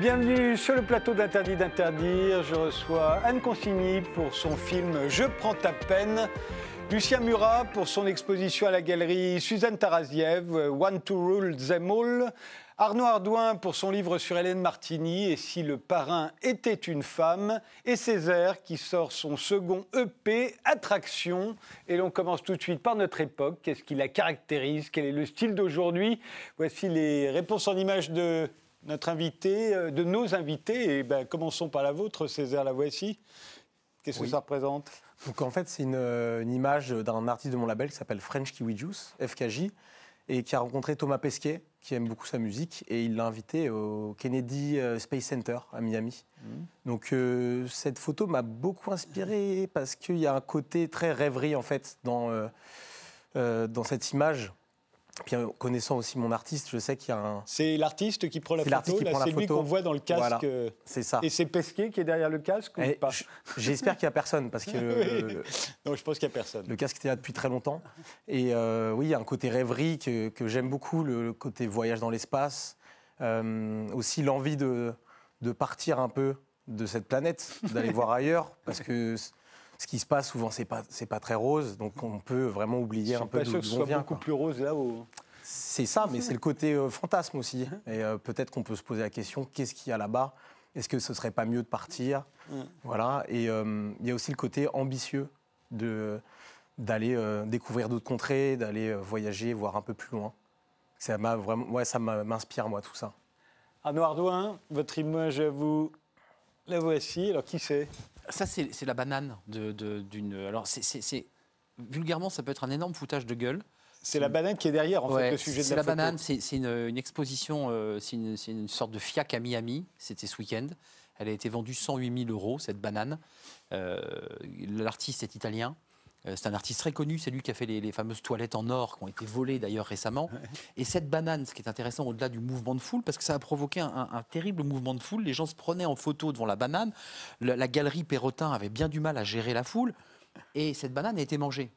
Bienvenue sur le plateau d'Interdit d'interdire. Je reçois Anne Consigny pour son film Je prends ta peine. Lucien Murat pour son exposition à la galerie Suzanne Taraziev, One to Rule Them All. Arnaud Ardouin pour son livre sur Hélène Martini et si le parrain était une femme. Et Césaire qui sort son second EP, Attraction. Et l'on commence tout de suite par notre époque. Qu'est-ce qui la caractérise? Quel est le style d'aujourd'hui? Voici les réponses en images de notre invité, euh, de nos invités. Et ben, commençons par la vôtre, Césaire, la voici. Qu'est-ce que ça représente? Donc en fait, c'est une, euh, une image d'un artiste de mon label qui s'appelle French Kiwi Juice, FKJ, et qui a rencontré Thomas Pesquet, qui aime beaucoup sa musique, et il l'a invité au Kennedy euh, Space Center à Miami. Mmh. Donc cette photo m'a beaucoup inspiré parce qu'il y a un côté très rêverie en fait dans, dans cette image. Puis connaissant aussi mon artiste, je sais qu'il y a un. C'est l'artiste qui prend la photo. C'est lui qu'on voit dans le casque. c'est ça. Et c'est Pesquet qui est derrière le casque ou pas J'espère qu'il n'y a personne parce que. non, je pense qu'il n'y a personne. Le casque était là depuis très longtemps. Et euh, oui, il y a un côté rêverie que, que j'aime beaucoup, le, côté voyage dans l'espace. Euh, aussi l'envie de, de partir un peu de cette planète, d'aller voir ailleurs, parce que ce qui se passe souvent, c'est pas c'est pas très rose, donc on peut vraiment oublier un peu d'où on vient. beaucoup plus rose là-haut. C'est ça, mais c'est le côté euh, fantasme aussi. Et euh, peut-être qu'on peut se poser la question qu'est-ce qu'il y a là-bas? Est-ce que ce serait pas mieux de partir? Voilà. Et euh, il y a aussi le côté ambitieux de d'aller découvrir d'autres contrées, d'aller voyager, voir un peu plus loin. Ça m'a vraiment, ouais, ça m'inspire moi tout ça. Arnaud Ardouin, votre image à vous, la voici. Alors qui c'est? Ça, c'est la banane d'une. alors, c'est vulgairement, ça peut être un énorme foutage de gueule. C'est la banane qui est derrière, en fait, le sujet de la, la banane, c'est une, exposition, euh, c'est une, sorte de fiac à Miami. C'était ce week-end. Elle a été vendue 108 000 euros, cette banane. Euh, l'artiste est italien. Euh, c'est un artiste très connu, c'est lui qui a fait les, fameuses toilettes en or qui ont été volées d'ailleurs récemment. Et cette banane, ce qui est intéressant au-delà du mouvement de foule, parce que ça a provoqué un, terrible mouvement de foule, les gens se prenaient en photo devant la banane, la, galerie Perrotin avait bien du mal à gérer la foule, et cette banane a été mangée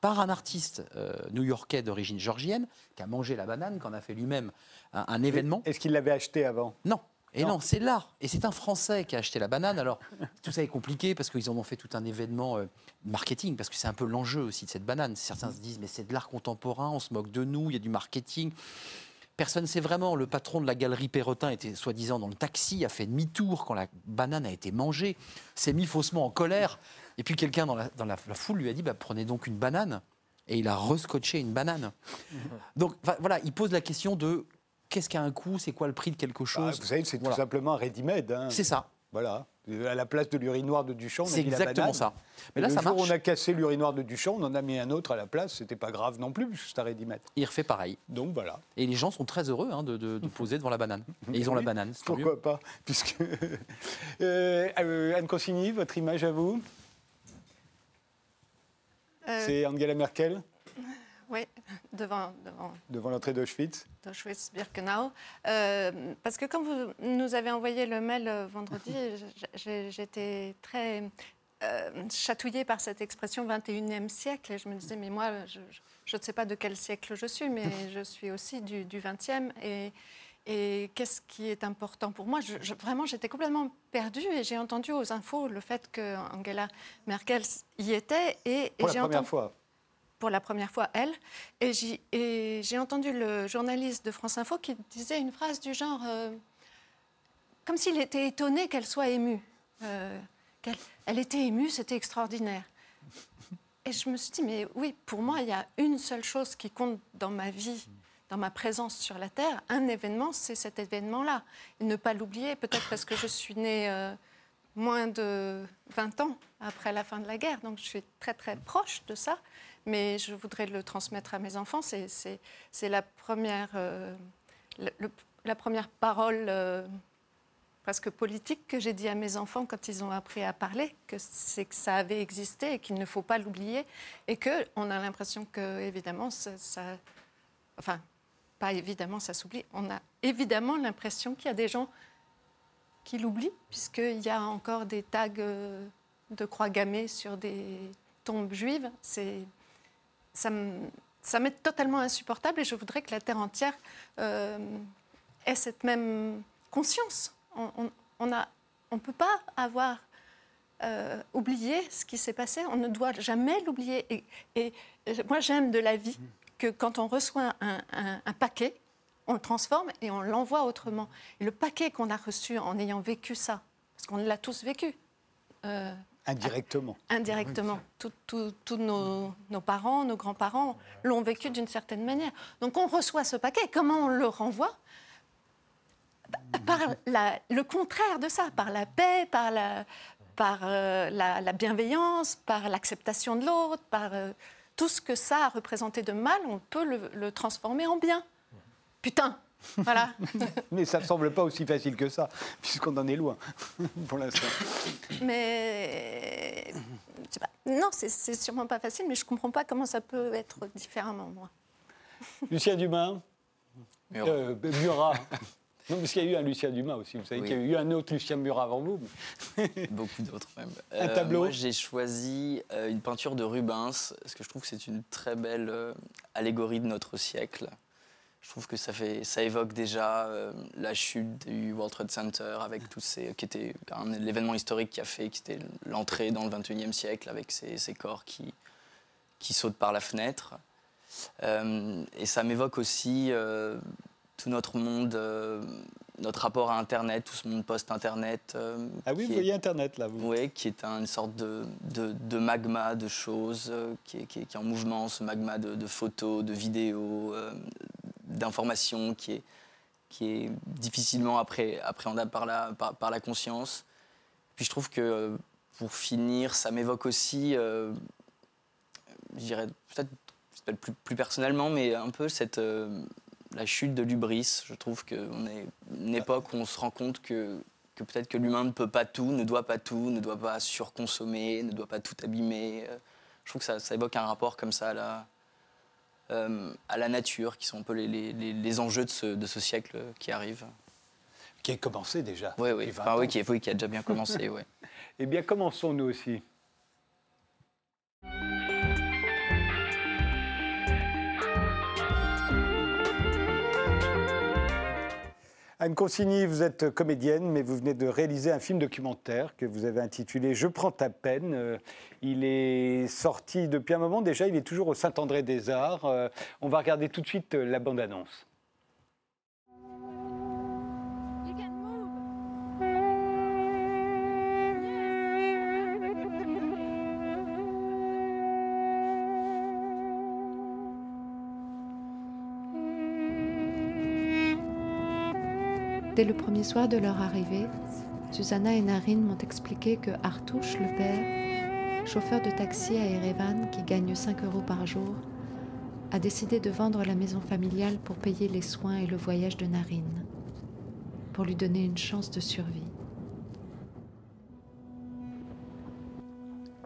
par un artiste euh, new-yorkais d'origine georgienne qui a mangé la banane, qui en a fait lui-même un, événement. Est-ce qu'il l'avait acheté avant? Non. Et non, c'est l'art. Et c'est un Français qui a acheté la banane. Alors, tout ça est compliqué parce qu'ils en ont fait tout un événement euh, marketing, parce que c'est un peu l'enjeu aussi de cette banane. Certains se disent, mais c'est de l'art contemporain, on se moque de nous, il y a du marketing. Personne ne sait vraiment. Le patron de la galerie Perrotin était soi-disant dans le taxi, a fait demi-tour quand la banane a été mangée, s'est mis faussement en colère. Et puis quelqu'un dans, la, dans la, foule lui a dit bah, prenez donc une banane. Et il a rescotché une banane. Donc voilà, il pose la question de qu'est-ce qui a un coût, c'est quoi le prix de quelque bah, chose. vous savez, c'est tout simplement un ready-made. Hein. C'est ça. Voilà. À la place de l'urinoir de Duchamp, c'est exactement ça. Mais là, le ça jour où on a cassé l'urinoir de Duchamp, on en a mis un autre à la place. C'était pas grave non plus, puisque c'est un ready-made. Il refait pareil. Donc voilà. Et les gens sont très heureux hein, de, poser devant la banane. Et ils ont la banane. Pourquoi pas Puisque euh, euh, Anne Consigny, votre image à vous? Euh, C'est Angela Merkel? Oui, devant, devant, devant l'entrée d'Auschwitz. D'Auschwitz-Birkenau. Euh, parce que quand vous nous avez envoyé le mail euh, vendredi, j'étais très euh, chatouillée par cette expression 21e siècle. Et je me disais, mais moi, je, ne sais pas de quel siècle je suis, mais je suis aussi du, du 20e. Et, et qu'est-ce qui est important pour moi? Je, Vraiment, j'étais complètement perdue et j'ai entendu aux infos le fait que Angela Merkel y était. Et, pour la première fois pour la première fois, elle. Et j'ai entendu le journaliste de France Info qui disait une phrase du genre euh, comme s'il était étonné qu'elle soit émue. Euh, elle était émue, c'était extraordinaire. Et je me suis dit, mais oui, pour moi, il y a une seule chose qui compte dans ma vie, dans ma présence sur la Terre, un événement, c'est cet événement-là. Ne pas l'oublier, peut-être parce que je suis née euh, moins de 20 ans après la fin de la guerre, donc je suis très très proche de ça mais je voudrais le transmettre à mes enfants. C'est la, première, euh, la première parole euh, presque politique que j'ai dit à mes enfants quand ils ont appris à parler, que c'est que ça avait existé et qu'il ne faut pas l'oublier, et qu'on a l'impression que, évidemment, ça, Enfin, pas évidemment, ça s'oublie. On a évidemment l'impression qu'il y a des gens qui l'oublient, puisqu'il y a encore des tags euh, de croix gammées sur des tombes juives. C'est ça m'est totalement insupportable et je voudrais que la Terre entière euh, ait cette même conscience On ne on, peut pas avoir euh, oublié ce qui s'est passé. On ne doit jamais l'oublier. Et, moi, j'aime de la vie que quand on reçoit un, paquet, on le transforme et on l'envoie autrement. Le paquet qu'on a reçu en ayant vécu ça, parce qu'on l'a tous vécu. Euh, indirectement. Indirectement. Tous nos, parents, nos grands-parents l'ont vécu d'une certaine manière. Donc on reçoit ce paquet. Comment on le renvoie? Par le contraire de ça, par la paix, par la, par, euh, la, bienveillance, par l'acceptation de l'autre, par euh, tout ce que ça a représenté de mal, on peut le transformer en bien putain. Voilà. Mais ça ne semble pas aussi facile que ça, puisqu'on en est loin pour l'instant. Mais non, c'est sûrement pas facile, mais je ne comprends pas comment ça peut être différemment, moi. Lucien Dumas Murat. Euh, Murat. Non, parce qu'il y a eu un Lucien Dumas aussi. Vous savez qu'il y a eu un autre Lucien Murat avant vous. Beaucoup d'autres même. Un tableau Moi, j'ai choisi euh, une peinture de Rubens, parce que je trouve que c'est une très belle euh, allégorie de notre siècle. Je trouve que ça, fait, ça évoque déjà euh, la chute du World Trade Center, avec tous ces, qui était l'événement historique qui a fait, qui était l'entrée dans le 21e siècle, avec ces, corps qui, qui sautent par la fenêtre. Euh, et ça m'évoque aussi euh, tout notre monde, notre rapport à Internet, tout ce monde post-Internet. ah oui, vous voyez Internet là, vous Oui, qui est une sorte de, de, magma de choses, qui est, qui, est, en mouvement, ce magma de, de photos, de vidéos, d'information qui est, qui est difficilement appréhendable par la, par, la conscience. Puis je trouve que pour finir, ça m'évoque aussi, euh, je dirais peut-être plus, plus, personnellement, mais un peu cette, euh, la chute de l'ubris. Je trouve qu'on est une époque où on se rend compte que, que peut-être que l'humain ne peut pas tout, ne doit pas tout, ne doit pas surconsommer, ne doit pas tout abîmer. Je trouve que ça, ça évoque un rapport comme ça à la, euh, à la nature, qui sont un peu les, les, les enjeux de ce, de ce, siècle qui arrive. Qui a commencé déjà. Oui, oui, enfin, oui, qui, oui, qui a déjà bien commencé. ouais. Eh bien, commençons nous aussi. Anne Consigny, vous êtes comédienne, mais vous venez de réaliser un film documentaire que vous avez intitulé Je prends ta peine. Euh, il est sorti depuis un moment déjà, il est toujours au Saint-André des Arts. Euh, on va regarder tout de suite euh, la bande-annonce. Dès le premier soir de leur arrivée, Susanna et Narine m'ont expliqué que Artouche, le père, chauffeur de taxi à Erevan qui gagne 5 euros par jour, a décidé de vendre la maison familiale pour payer les soins et le voyage de Narine, pour lui donner une chance de survie.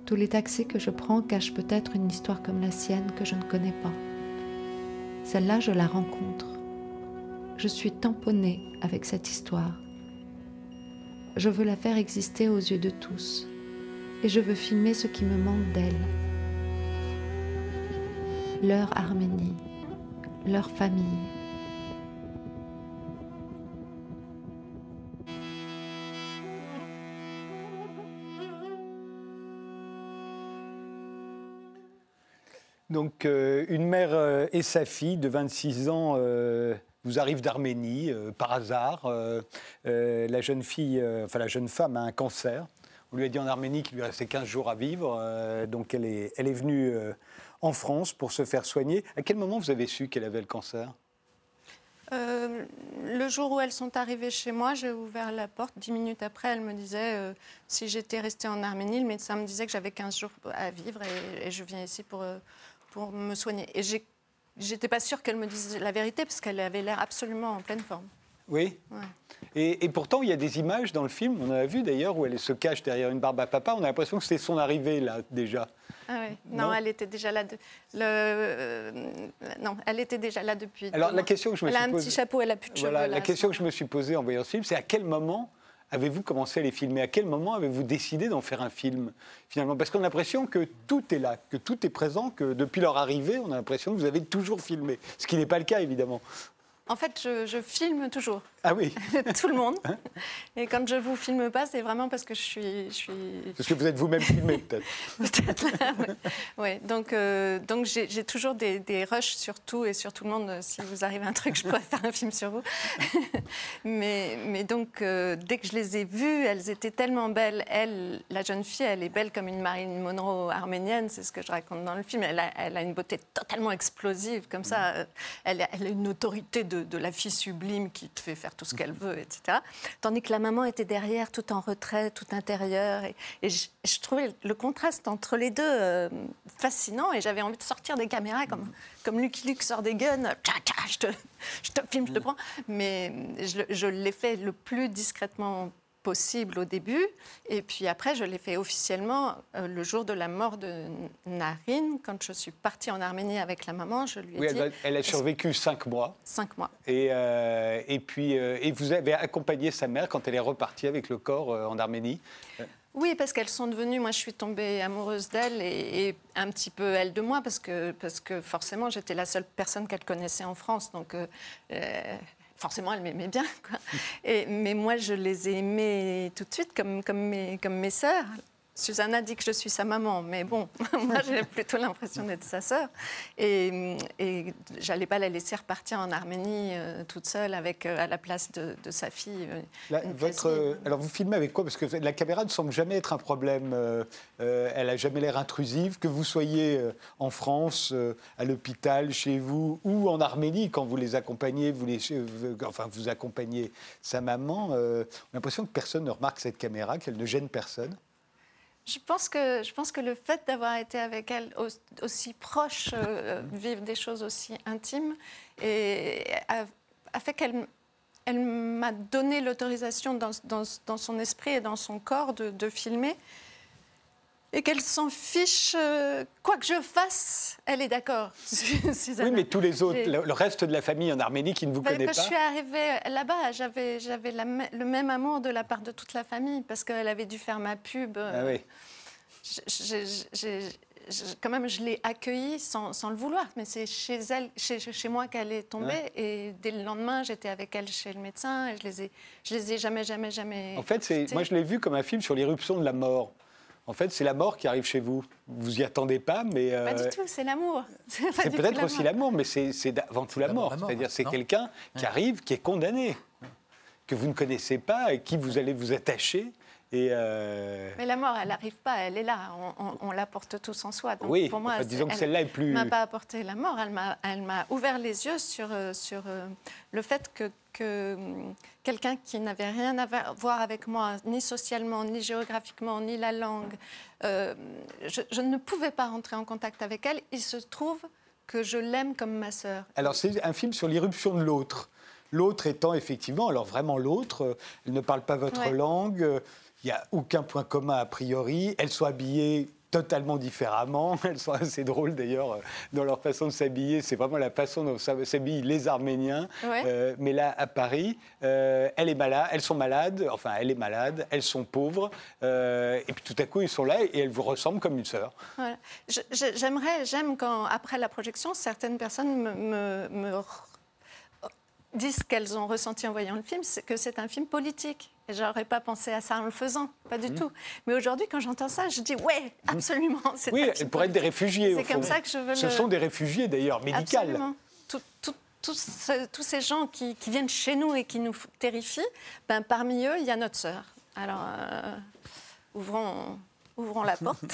Tous les taxis que je prends cachent peut-être une histoire comme la sienne que je ne connais pas. Celle-là, je la rencontre je suis tamponnée avec cette histoire. Je veux la faire exister aux yeux de tous et je veux filmer ce qui me manque d'elle. Leur Arménie, leur famille. Donc euh, une mère euh, et sa fille de 26 ans euh, vous arrive d'Arménie euh, par hasard. Euh, euh, la jeune fille, enfin la jeune femme a un cancer. On lui a dit en Arménie qu'il lui restait 15 jours à vivre. donc elle est, elle est venue en France pour se faire soigner. À quel moment vous avez su qu'elle avait le cancer? Le jour où elles sont arrivées chez moi, j'ai ouvert la porte. Dix minutes après, elle me disait si j'étais restée en Arménie, le médecin me disait que j'avais 15 jours à vivre et, je viens ici pour, pour me soigner. Et j'ai J'étais pas sûre qu'elle me dise la vérité parce qu'elle avait l'air absolument en pleine forme. Oui. Et, pourtant, il y a des images dans le film, on a vu d'ailleurs, où elle se cache derrière une barbe à papa. On a l'impression que c'était son arrivée là déjà. Ah oui. non, elle était déjà là. De... Le... Euh, non, elle était déjà là depuis. Alors la question que je me elle suis a un petit chapeau, elle a plus de cheveux. Voilà, la question que je me suis posée en voyant ce film, c'est à quel moment avez-vous commencé à les filmer? À quel moment avez-vous décidé d'en faire un film, finalement? Parce qu'on a l'impression que tout est là, que tout est présent, que depuis leur arrivée, on a l'impression que vous avez toujours filmé. Ce qui n'est pas le cas, évidemment. En fait, je, je filme toujours. Ah oui, tout le monde. Et quand je vous filme pas, c'est vraiment parce que je suis, je suis parce que vous êtes vous-même filmé peut-être. peut-être là. ouais. Donc, euh, donc j'ai j'ai toujours des, des rushs sur tout et sur tout le monde. Si vous arrive un truc, je pourrais faire un film sur vous. mais, mais donc, euh, dès que je les ai vues, elles étaient tellement belles. Elle, la jeune fille, elle est belle comme une Marilyn Monroe arménienne. C'est ce que je raconte dans le film. Elle a, elle a une beauté totalement explosive, comme ça. Euh, Elle, a- elle a une autorité de, de la fille sublime qui te fait faire tout ce qu'elle veut, etc. Tandis que la maman était derrière, tout en retrait, tout intérieur. Et, et je, je trouvais le contraste entre les deux euh, fascinant. Et j'avais envie de sortir des caméras comme, comme Lucky Luke sort des guns. Tcha, tcha, je, te, je te filme, je te prends. Mais je, le- je l'ai fait le plus discrètement possible au début. Et puis après, je l'ai fait officiellement euh, le jour de la mort de Narine. Quand je suis partie en Arménie avec la maman, je lui ai Oui, dit elle, a- elle a survécu cinq mois. cinq mois. Et, euh, et puis, euh, et vous avez accompagné sa mère quand elle est repartie avec le corps en Arménie. Oui, parce qu'elles sont devenues. Moi, je suis tombée amoureuse d'elle et, et un petit peu elle de moi, parce que, parce que forcément, j'étais la seule personne qu'elle connaissait en France. Donc, euh, forcément, elle m'aimait bien. Mais moi, je les ai aimées tout de suite, comme, comme, mes, comme mes sœurs. Susanna dit que je suis sa maman, mais bon, moi j'ai plutôt l'impression d'être sa sœur. Et, et j'allais pas la laisser repartir en Arménie euh, toute seule avec euh, à la place de, de sa fille. euh, votre, alors vous filmez avec quoi? Parce que la caméra ne semble jamais être un problème. elle a jamais l'air intrusive. Que vous soyez en France, à l'hôpital, chez vous, ou en Arménie quand vous les accompagnez, vous les, enfin vous accompagnez sa maman. on a l'impression que personne ne remarque cette caméra, qu'elle ne gêne personne. Je pense que, je pense que le fait d'avoir été avec elle au- aussi proche, euh, vivre des choses aussi intimes, et a, a fait qu'elle elle m'a donné l'autorisation dans, dans- dans son esprit et dans son corps de, de filmer. Et qu'elle s'en fiche, euh, quoi que je fasse, elle est d'accord. Oui, mais tous les autres, le, le reste de la famille en Arménie qui ne vous ben, connaît quand pas. je suis arrivée là-bas, j'avais, le même amour de la part de toute la famille, parce qu'elle avait dû faire ma pub. euh, Ah oui. je- je- je- je- quand même, je l'ai accueillie sans, sans le vouloir, mais c'est chez elle, chez, chez moi qu'elle est tombée. Ouais. Et dès le lendemain, j'étais avec elle chez le médecin et je les ai, je les ai jamais, jamais, jamais. En fait, c'est, moi je l'ai vu comme un film sur l'irruption de la mort. En fait, c'est la mort qui arrive chez vous. Vous y attendez pas, mais Pas euh, du tout, c'est l'amour. c'est peut-être aussi l'amour. mais c'est, avant tout la mort. C'est-à-dire, c'est quelqu'un qui arrive, qui est condamné, que vous ne connaissez pas et qui vous allez vous attacher. Et euh, Mais la mort, elle n'arrive pas, elle est là. On, on- on la porte tous en soi. Donc, oui, pour moi, enfin, disons que elle- celle-là est plus. m'a pas apporté la mort, elle m'a, elle ouvert les yeux sur, euh, sur euh, le fait que, que hum, quelqu'un qui n'avait rien à voir avec moi, ni socialement, ni géographiquement, ni la langue, euh, je, je ne pouvais pas rentrer en contact avec elle. Il se trouve que je l'aime comme ma sœur. Alors, c'est un film sur l'irruption de l'autre. L'autre étant effectivement, alors vraiment l'autre, elle ne parle pas votre Ouais. langue, il n'y a aucun point commun a priori, elles sont habillées totalement différemment, elles sont assez drôles d'ailleurs euh, dans leur façon de s'habiller, c'est vraiment la façon dont s'habillent les Arméniens, Ouais. Euh, mais là à Paris, euh, elle est malade, elles sont malades, enfin elle est malade, elles sont pauvres, euh, et puis tout à coup ils sont là et elles vous ressemblent comme une sœur. Voilà. J'aimerais, j'aime quand, après la projection, certaines personnes me, me- me disent qu'elles ont ressenti en voyant le film, c'est que c'est un film politique. Et j'aurais pas pensé à ça en le faisant, pas du tout. Mais aujourd'hui, quand j'entends ça, je dis ouais, absolument. Mmh. Oui, elles film pourraient être des réfugiés. C'est comme ça que je veux Ce le- sont des réfugiés d'ailleurs. Absolument. Tout- tout- tous ce- tous ces gens qui, qui viennent chez nous et qui nous terrifient, ben, parmi eux, il y a notre sœur. Alors, euh, ouvrons, ouvrons la porte.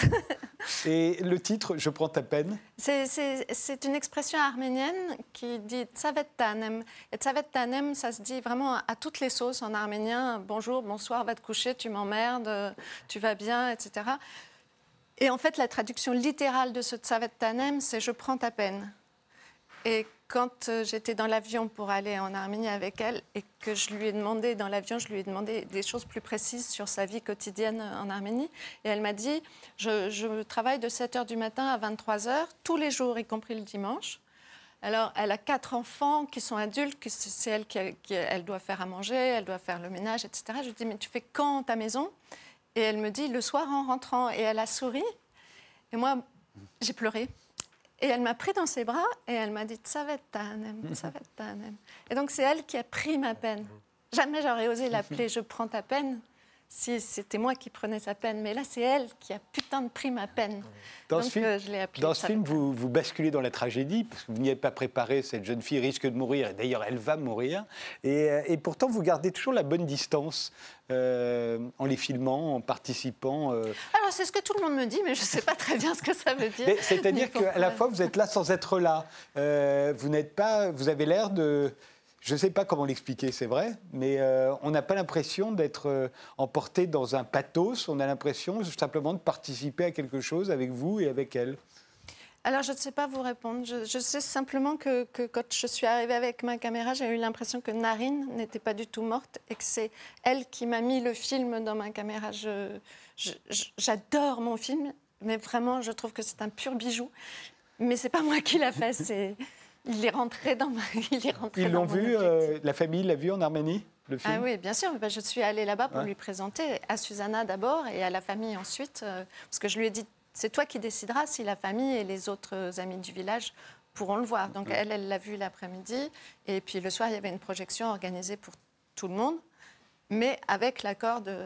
Et le titre, Je prends ta peine. C'est- une expression arménienne qui dit Tsavet tanem. Et Tsavet tanem, ça se dit vraiment à toutes les sauces en arménien. Bonjour, bonsoir, va te coucher, tu m'emmerdes, tu vas bien, etc. Et en fait, la traduction littérale de ce Tsavet tanem, c'est Je prends ta peine. Et quand euh, j'étais dans l'avion pour aller en Arménie avec elle et que je lui ai demandé, dans l'avion, je lui ai demandé des choses plus précises sur sa vie quotidienne en Arménie, et elle m'a dit, je, travaille de 7 h du matin à 23 h tous les jours, y compris le dimanche. Alors, elle a quatre enfants qui sont adultes, c'est elle qui, qui- elle doit faire à manger, elle doit faire le ménage, etc. Je lui dis, mais tu fais quand ta maison? Et elle me dit, le soir en rentrant. Et elle a souri. Et moi, j'ai pleuré. Et elle m'a pris dans ses bras et elle m'a dit être Tahanem. Et donc c'est elle qui a pris ma peine. Jamais j'aurais osé l'appeler Je prends ta peine si c'était moi qui prenais sa peine. Mais là, c'est elle qui a putain de pris ma peine. Dans Donc ce film, euh, je l'ai appelée dans ce ça film va être vous, vous basculez dans la tragédie, parce que vous n'y avez pas préparé, cette jeune fille risque de mourir, et d'ailleurs elle va mourir. Et, euh, et pourtant, vous gardez toujours la bonne distance euh, en les filmant, en participant. euh. Alors, c'est ce que tout le monde me dit, mais je ne sais pas très bien ce que ça veut dire. C'est-à-dire qu'à la fois, vous êtes là sans être là. Vous n'êtes pas. Vous avez l'air de. Je ne sais pas comment l'expliquer, c'est vrai, mais euh, on n'a pas l'impression d'être euh, emporté dans un pathos. On a l'impression simplement de participer à quelque chose avec vous et avec elle. Alors, je ne sais pas vous répondre. Je, sais simplement que, quand je suis arrivée avec ma caméra, j'ai eu l'impression que Narine n'était pas du tout morte et que c'est elle qui m'a mis le film dans ma caméra. J'adore mon film, mais vraiment, je trouve que c'est un pur bijou. Mais c'est pas moi qui l'a fait. Il est rentré dans ma. Il est rentré Ils l'ont vu, euh, la famille l'a vu en Arménie, le film Ah oui, bien sûr. Ben, je suis allée là-bas pour Ouais. lui présenter à Susanna d'abord et à la famille ensuite, euh, parce que je lui ai dit c'est toi qui décideras si la famille et les autres amis du village pourront le voir. Donc elle, elle l'a vu l'après-midi et puis le soir il y avait une projection organisée pour tout le monde, mais avec l'accord de,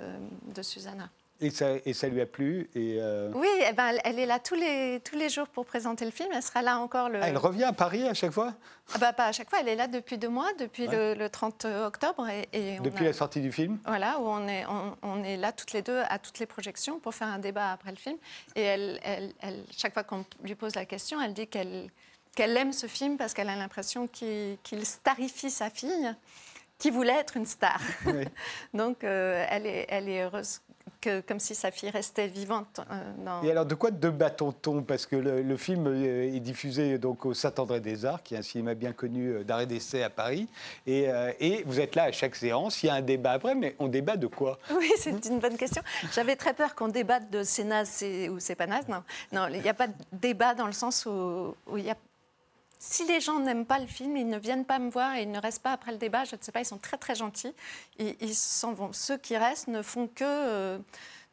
de Susanna. Et, ça, et ça lui a plu. Et, euh, Oui, eh ben, elle- est là tous les, tous les jours pour présenter le film. Elle sera là encore le. ah, elle revient à Paris à chaque fois? Ah bah, pas à chaque fois, elle est là depuis deux mois, depuis Ouais. le, le 30 octobre. Et, et on depuis a- la sortie du film? Voilà, où on est, on, on est là toutes les deux à toutes les projections pour faire un débat après le film. Et elle, elle, elle- chaque fois qu'on lui pose la question, elle dit qu'elle qu'elle aime ce film parce qu'elle a l'impression qu'il starifie sa fille, qui voulait être une star. Oui. Donc euh, elle, est, elle est heureuse, que, comme si sa fille restait vivante. euh, dans... Et alors, de quoi débattons-on? Parce que le, le film euh, est diffusé donc au Saint-André des Arts, qui est un cinéma bien connu euh, d'arrêt d'essai à Paris. Et, euh, et vous êtes là à chaque séance. Il y a un débat après, mais on débat de quoi? Oui, c'est une bonne question. J'avais très peur qu'on débatte de c'est naze ou c'est pas naze. Non, non, il n'y a pas de débat dans le sens où, il y a. Si les gens n'aiment pas le film, ils ne viennent pas me voir et ils ne restent pas après le débat. Je ne sais pas, ils sont très très gentils. Ils s'en vont. Ceux qui restent ne font que euh,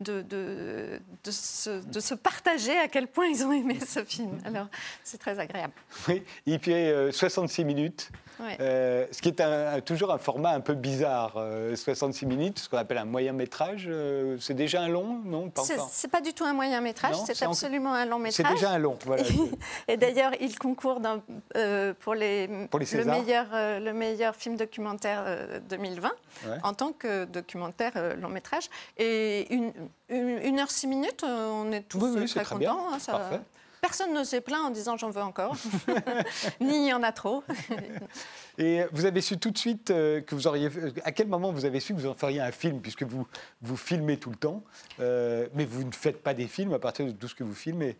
de, de, de se, de se partager à quel point ils ont aimé ce film. Alors, c'est très agréable. Oui, il fait euh, 66 minutes, Ouais. euh, ce qui est un- toujours un format un peu bizarre. euh, 66 minutes, ce qu'on appelle un moyen métrage. euh, c'est déjà un long Non, pas C'est encore. c'est pas du tout un moyen métrage, c'est c'est en- absolument un long C'est métrage. déjà un long. Voilà. Et d'ailleurs, il concourt dans, euh, pour, les, Pour les le, meilleur, le meilleur film documentaire euh, 2020 Ouais. en tant que documentaire long métrage. Et une, une, heure six minutes, euh, on est tous Oui, oui, euh, très bien. contents. hein, ça- Parfait. Personne ne s'est plaint en disant j'en veux encore, ni il y en a trop. Et vous avez su tout de suite euh, que vous auriez. À quel moment vous avez su que vous en feriez un film, puisque vous, vous filmez tout le temps, euh, mais vous ne faites pas des films à partir de tout ce que vous filmez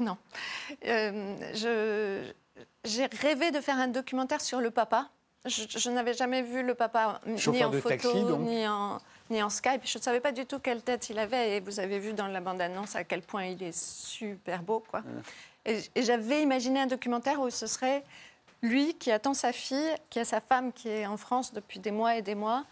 non. Euh, J'ai rêvé de faire un documentaire sur le papa. Je, je n'avais jamais vu le papa ni en de photo, taxi, donc. ni, en, ni en Skype. Je ne savais pas du tout quelle tête il avait. Et vous avez vu dans la bande-annonce à quel point il est super beau. Quoi. Et, et j'avais imaginé un documentaire où ce serait lui qui attend sa fille, qui a sa femme qui est en France depuis des mois et des mois.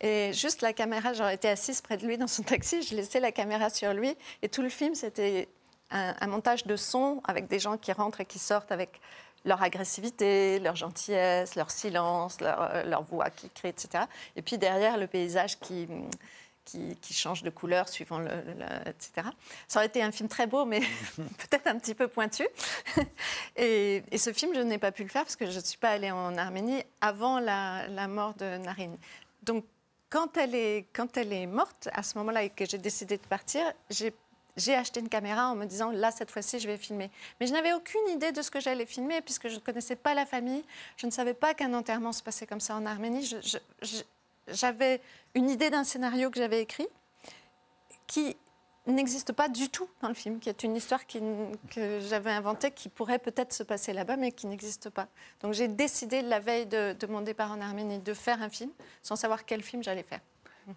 Et juste la caméra, j'aurais été assise près de lui dans son taxi, je laissais la caméra sur lui. Et tout le film, c'était un, un montage de son avec des gens qui rentrent et qui sortent avec leur agressivité, leur gentillesse, leur silence, leur, euh, leur voix qui crie, etc. Et puis derrière, le paysage qui, qui, qui change de couleur suivant le, le- etc. Ça aurait été un film très beau, mais peut-être un petit peu pointu. et, et ce film, je n'ai pas pu le faire parce que je ne suis pas allée en Arménie avant la, la mort de Narine. Donc, quand elle est, quand elle est morte, à ce moment-là, et que j'ai décidé de partir, j'ai j'ai acheté une caméra en me disant là cette fois-ci je vais filmer. Mais je n'avais aucune idée de ce que j'allais filmer puisque je ne connaissais pas la famille. Je ne savais pas qu'un enterrement se passait comme ça en Arménie. J'avais une idée d'un scénario que j'avais écrit qui n'existe pas du tout dans le film, qui est une histoire qui- que j'avais inventée qui pourrait peut-être se passer là-bas mais qui n'existe pas. Donc j'ai décidé la veille de, de mon départ en Arménie de faire un film sans savoir quel film j'allais faire.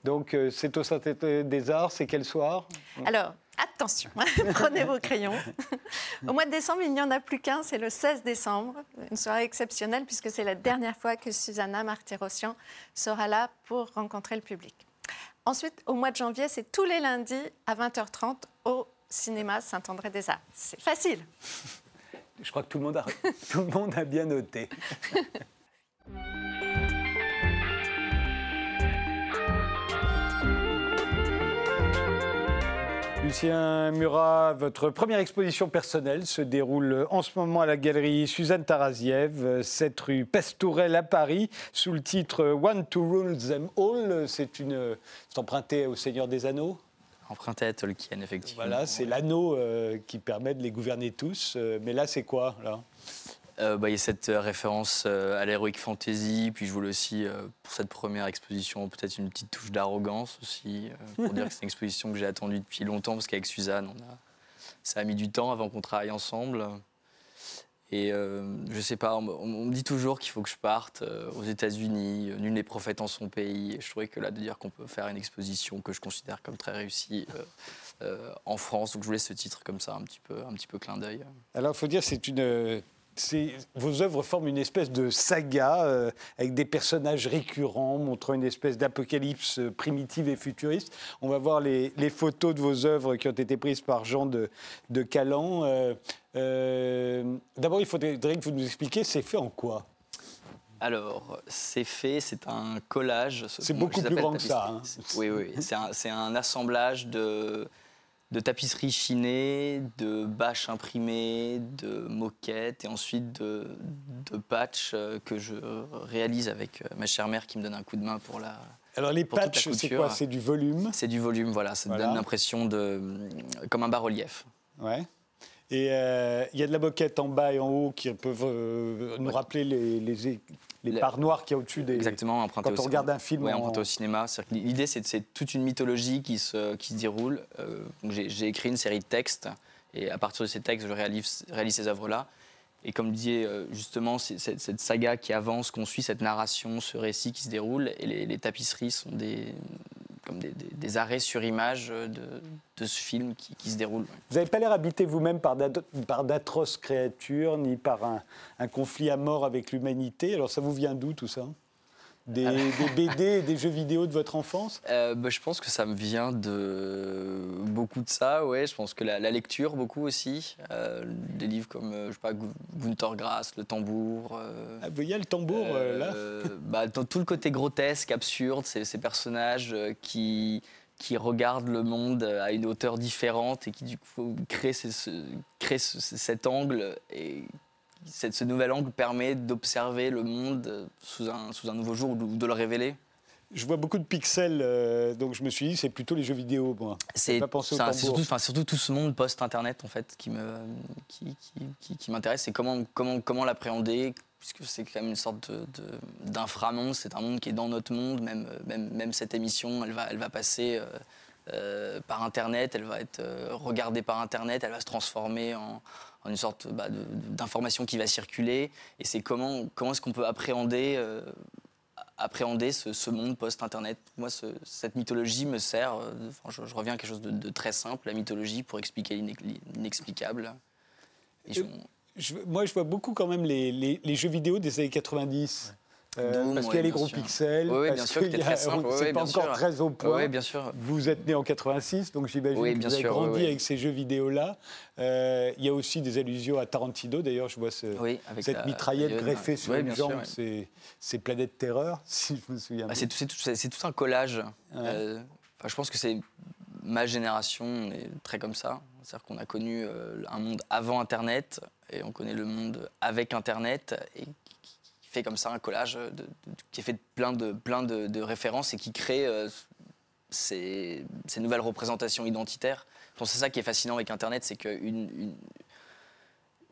Donc, euh, c'est au Saint-André des Arts, c'est quel soir? Alors, attention, prenez vos crayons. Au mois de décembre, il n'y en a plus qu'un, c'est le 16 décembre, une soirée exceptionnelle puisque c'est la dernière fois que Susanna Martyrossian sera là pour rencontrer le public. Ensuite, au mois de janvier, c'est tous les lundis à 20h30 au cinéma Saint-André-des-Arts. C'est facile. Je crois que tout le monde a, tout le monde a bien noté. Lucien Murat, votre première exposition personnelle se déroule en ce moment à la galerie Suzanne Taraziev, 7 rue Pestourel à Paris, sous le titre One to Rule Them All. C'est une, emprunté au Seigneur des Anneaux? Emprunté à Tolkien, effectivement. Voilà, c'est l'anneau euh, qui permet de les gouverner tous. Euh, mais là, c'est quoi là? Euh, bah, il y a cette euh, référence euh, à l'heroic fantasy, puis je voulais aussi, pour cette première exposition, peut-être une petite touche d'arrogance aussi, pour dire que c'est une exposition que j'ai attendue depuis longtemps, parce qu'avec Suzanne, ça a mis du temps avant qu'on travaille ensemble. Et je sais pas, on, me- dit toujours qu'il faut que je parte aux États-Unis, nul n'est prophète en son pays. Et je trouvais que là, de dire qu'on peut faire une exposition que je considère comme très réussie en France, donc je voulais ce titre comme ça, un petit peu, un petit peu clin d'œil. Alors, il faut dire, c'est une. Vos œuvres forment une espèce de saga euh, avec des personnages récurrents, montrant une espèce d'apocalypse euh, primitive et futuriste. On va voir les, les photos de vos œuvres qui ont été prises par Jean de, de Calan. Euh, euh, D'abord, il faudrait que vous nous expliquiez, c'est fait en quoi? Alors, c'est fait, c'est un collage. C'est beaucoup plus grand que ça, hein. Oui, oui, oui. c'est un, c'est un assemblage de, de tapisseries chinées, de bâches imprimées, de moquettes et ensuite de, de patchs euh, que je réalise avec euh, ma chère mère qui me donne un coup de main pour la. Alors, les Pour patchs, c'est quoi? C'est du volume? C'est du volume, voilà, ça Voilà. donne l'impression de. comme un bas-relief. Ouais. Et euh, il y a de la moquette en bas et en haut qui peuvent euh, nous Ouais. rappeler les, les, les barres noires qu'il y a au-dessus des. Exactement, emprunté Quand on regarde un film Ouais, en- emprunté au cinéma. L'idée, c'est toute une mythologie qui se, qui se déroule. Euh, J'ai écrit une série de textes, et à partir de ces textes, je réalise, réalise ces œuvres-là. Et comme disait justement, c'est cette, cette saga qui avance, qu'on suit, cette narration, ce récit qui se déroule, et les, les tapisseries sont des, des, arrêts sur image de, de ce film qui, se déroule. Vous n'avez pas l'air habité vous-même par d'atroces créatures, ni par un conflit à mort avec l'humanité. Alors ça vous vient d'où tout ça? Des, des BD des jeux vidéo de votre enfance? Euh, bah, je pense que ça me vient de beaucoup de ça, ouais. Je pense que la, la lecture, beaucoup aussi. Euh, des livres comme, euh, je sais pas, Gu- Gunther Grass, Le Tambour. euh, ah, Il y a le tambour là. bah, dans tout le côté grotesque, absurde, ces, ces personnages qui, qui regardent le monde à une hauteur différente et qui du coup créent, ce- ce- ce- cet angle et cette- ce nouvel angle permet d'observer le monde sous un, sous un nouveau jour ou de, de le révéler. Je vois beaucoup de pixels, euh, donc je me suis dit c'est plutôt les jeux vidéo moi. C'est surtout, surtout tout ce monde post-internet en fait qui me qui, qui- qui- qui m'intéresse. C'est comment comment comment l'appréhender puisque c'est quand même une sorte de- de- d'inframonde. C'est un monde qui est dans notre monde. Même même même cette émission, elle va elle va passer. euh, euh, par Internet, elle va être euh, regardée par Internet, elle va se transformer en, en une sorte bah, d'information qui va circuler. Et c'est comment, comment est-ce qu'on peut appréhender, euh, appréhender ce, ce monde post-Internet? Moi, ce- cette mythologie me sert, euh, de- enfin, je, je reviens à quelque chose de, de très simple, la mythologie pour expliquer l'inex- l'inexplicable. Je- Je- moi je vois beaucoup quand même les, les- les jeux vidéo des années 90. Euh, Doom, parce qu'il y a les gros sûr. pixels, Oui, oui, parce qu'il y a- c'est oui, pas encore sûr. très au point. Oui, bien sûr. Vous êtes né en 86, donc j'imagine que vous avez sûr, oui, grandi avec ces jeux vidéo-là. Euh, il y a aussi des allusions à Tarantino, d'ailleurs, je vois ce- cette la- mitraillette la- greffée sur une jambe, c'est Planète Terreur, si je me souviens Bah, bien. c'est tout, un collage. Euh, enfin, je pense que c'est ma génération on est très comme ça. C'est-à-dire qu'on a connu euh, un monde avant Internet et on connaît le monde avec Internet et qui, fait comme ça un collage de- de- qui est fait de plein de, plein de, de références et qui crée euh, ces, ces nouvelles représentations identitaires. Je pense que c'est ça qui est fascinant avec Internet, c'est qu'une une,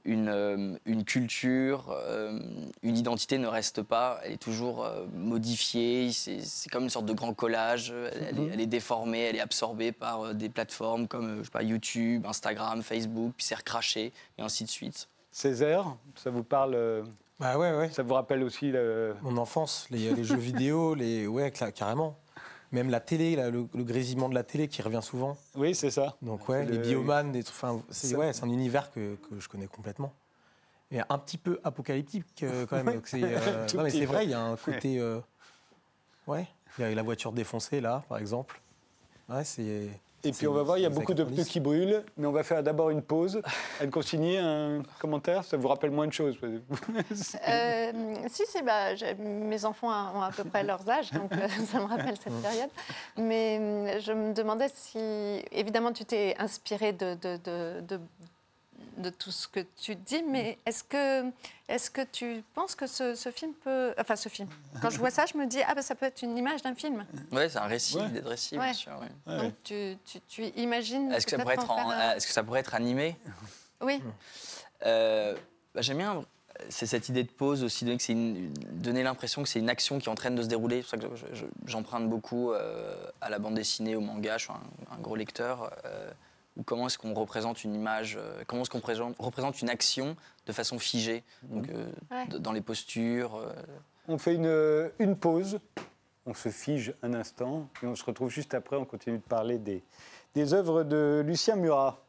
une, euh, une culture, euh, une identité ne reste pas, elle est toujours euh, modifiée, c'est comme une sorte de grand collage, elle, elle est, elle est déformée, elle est absorbée par euh, des plateformes comme euh, je sais pas, YouTube, Instagram, Facebook, puis c'est recraché, et ainsi de suite. Césaire, ça vous parle euh, Bah ouais, ouais. Ça vous rappelle aussi le... Mon enfance, les, les jeux vidéo, les, ouais, carrément. Même la télé, là, le, le grésillement de la télé qui revient souvent. Oui, c'est ça. Donc ouais, les le- biomanes, des trucs. Enfin, c'est ouais, c'est un univers que, que je connais complètement. Et un petit peu apocalyptique euh, quand même. C'est, euh, non mais c'est vrai, il y a un côté. euh, ouais, il y a la voiture défoncée là, par exemple. Ouais, c'est. Et puis on va voir, il y a beaucoup de pneus qui brûlent, mais on va faire d'abord une pause. Anne Consigny, un commentaire Ça vous rappelle moins de choses euh, Si, si, bah, mes enfants ont à peu près leurs âges, donc euh, ça me rappelle cette période. Mais euh, je me demandais si, évidemment, tu t'es inspiré de, de, de, de tout ce que tu dis, mais est-ce que, est que tu penses que ce, film peut... Enfin, ce film. Quand je vois ça, je me dis, ah ben ça peut être une image d'un film. Oui, c'est un récit, ouais. des récits, bien sûr. Donc tu, tu, tu imagines... Est-ce que, ça pourrait être est que ça pourrait être animé? Oui. Euh, bah, J'aime bien... C'est cette idée de pause aussi, donner, donner l'impression que c'est une action qui est en train de se dérouler. C'est pour ça que j'emprunte beaucoup euh, à la bande dessinée, au manga. Je suis un, gros lecteur. Euh, ou comment est-ce qu'on représente une image, euh, comment est-ce qu'on représente une action de façon figée, donc, euh, dans les postures. Euh. On fait une, une, pause, on se fige un instant, et on se retrouve juste après, on continue de parler des, des œuvres de Lucien Murat.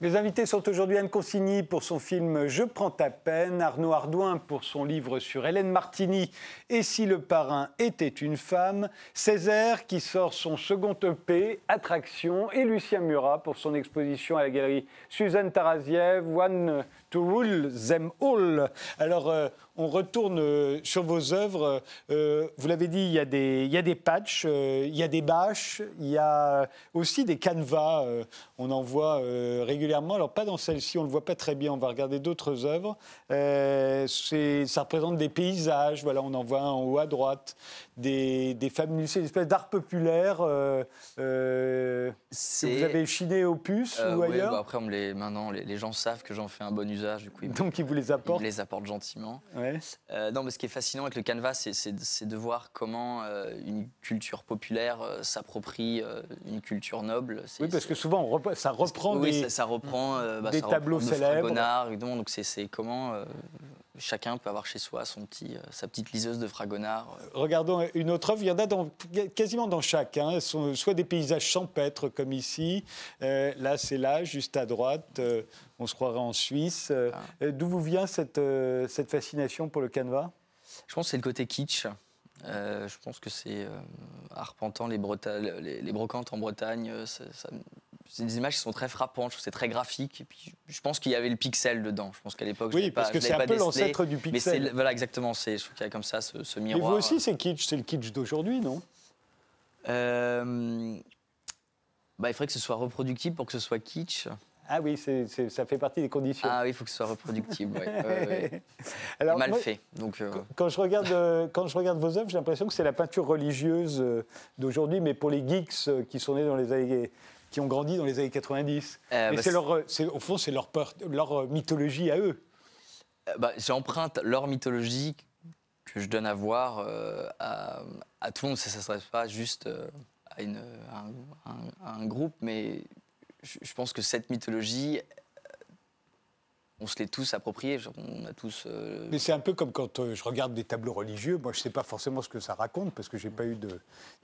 Mes invités sont aujourd'hui Anne Consigny pour son film Je prends ta peine, Arnaud Ardouin pour son livre sur Hélène Martini et si le parrain était une femme, Césaire qui sort son second EP, Attraction, et Lucien Murat pour son exposition à la galerie Suzanne Taraziev, One to Rule Them All. Euh, on retourne euh, sur vos œuvres. Euh, vous l'avez dit, il y a des, il y a des patchs, il y a des bâches, il y a aussi des canevas. on en voit régulièrement. Alors, pas dans celle-ci, on ne le voit pas très bien. On va regarder d'autres œuvres. ça représente des paysages. Voilà, on en voit un en haut à droite. Des, des familles, c'est une espèce d'art populaire. vous avez chiné au puces ou ailleurs bah après, on les, maintenant, les, les, gens savent que j'en fais un bon usage. Du coup, Donc, ils vous les apportent Ils les apportent gentiment. Euh, non, mais ce qui est fascinant avec le canvas, c'est de voir comment euh, une culture populaire euh, s'approprie une culture noble. Oui, parce que souvent, ça reprend des, ça, reprend, bah, des tableaux célèbres. donc c'est comment chacun peut avoir chez soi son petit, sa petite liseuse de Fragonard. Regardons une autre œuvre, il y en a dans, quasiment dans chaque. Hein. sont soit des paysages champêtres comme ici, là c'est là, juste à droite, on se croirait en Suisse. Euh, ah. euh, d'où vous vient cette, euh, cette fascination pour le canevas? Je pense que c'est le côté kitsch. je pense que c'est arpentant les, les, brocantes en Bretagne. C'est des images qui sont très frappantes. c'est très graphique. Et puis, je pense qu'il y avait le pixel dedans. Je pense qu'à l'époque, oui, parce que c'est un peu l'ancêtre du pixel. Mais voilà, exactement. C'est, je trouve qu'il y a comme ça ce, miroir. Mais vous aussi, c'est kitsch. C'est le kitsch d'aujourd'hui, non? Bah, il faudrait que ce soit reproductible pour que ce soit kitsch. Ah oui, ça fait partie des conditions. Ah oui, il faut que ce soit reproductible. Alors, mal fait. Donc, euh. quand, je regarde, euh, quand je regarde vos œuvres, j'ai l'impression que c'est la peinture religieuse euh, d'aujourd'hui, mais pour les geeks qui sont nés dans les années qui ont grandi dans les années 90. mais bah, c'est leur, au fond, c'est leur, leur mythologie à eux. Bah, J'emprunte leur mythologie que je donne à voir à, à, tout le monde. Ça ne serait pas juste à, une, un, groupe, mais je pense que cette mythologie, euh, on se l'est tous appropriée. On a tous. Euh, Mais c'est un peu comme quand euh, je regarde des tableaux religieux. Moi, je ne sais pas forcément ce que ça raconte parce que je n'ai pas eu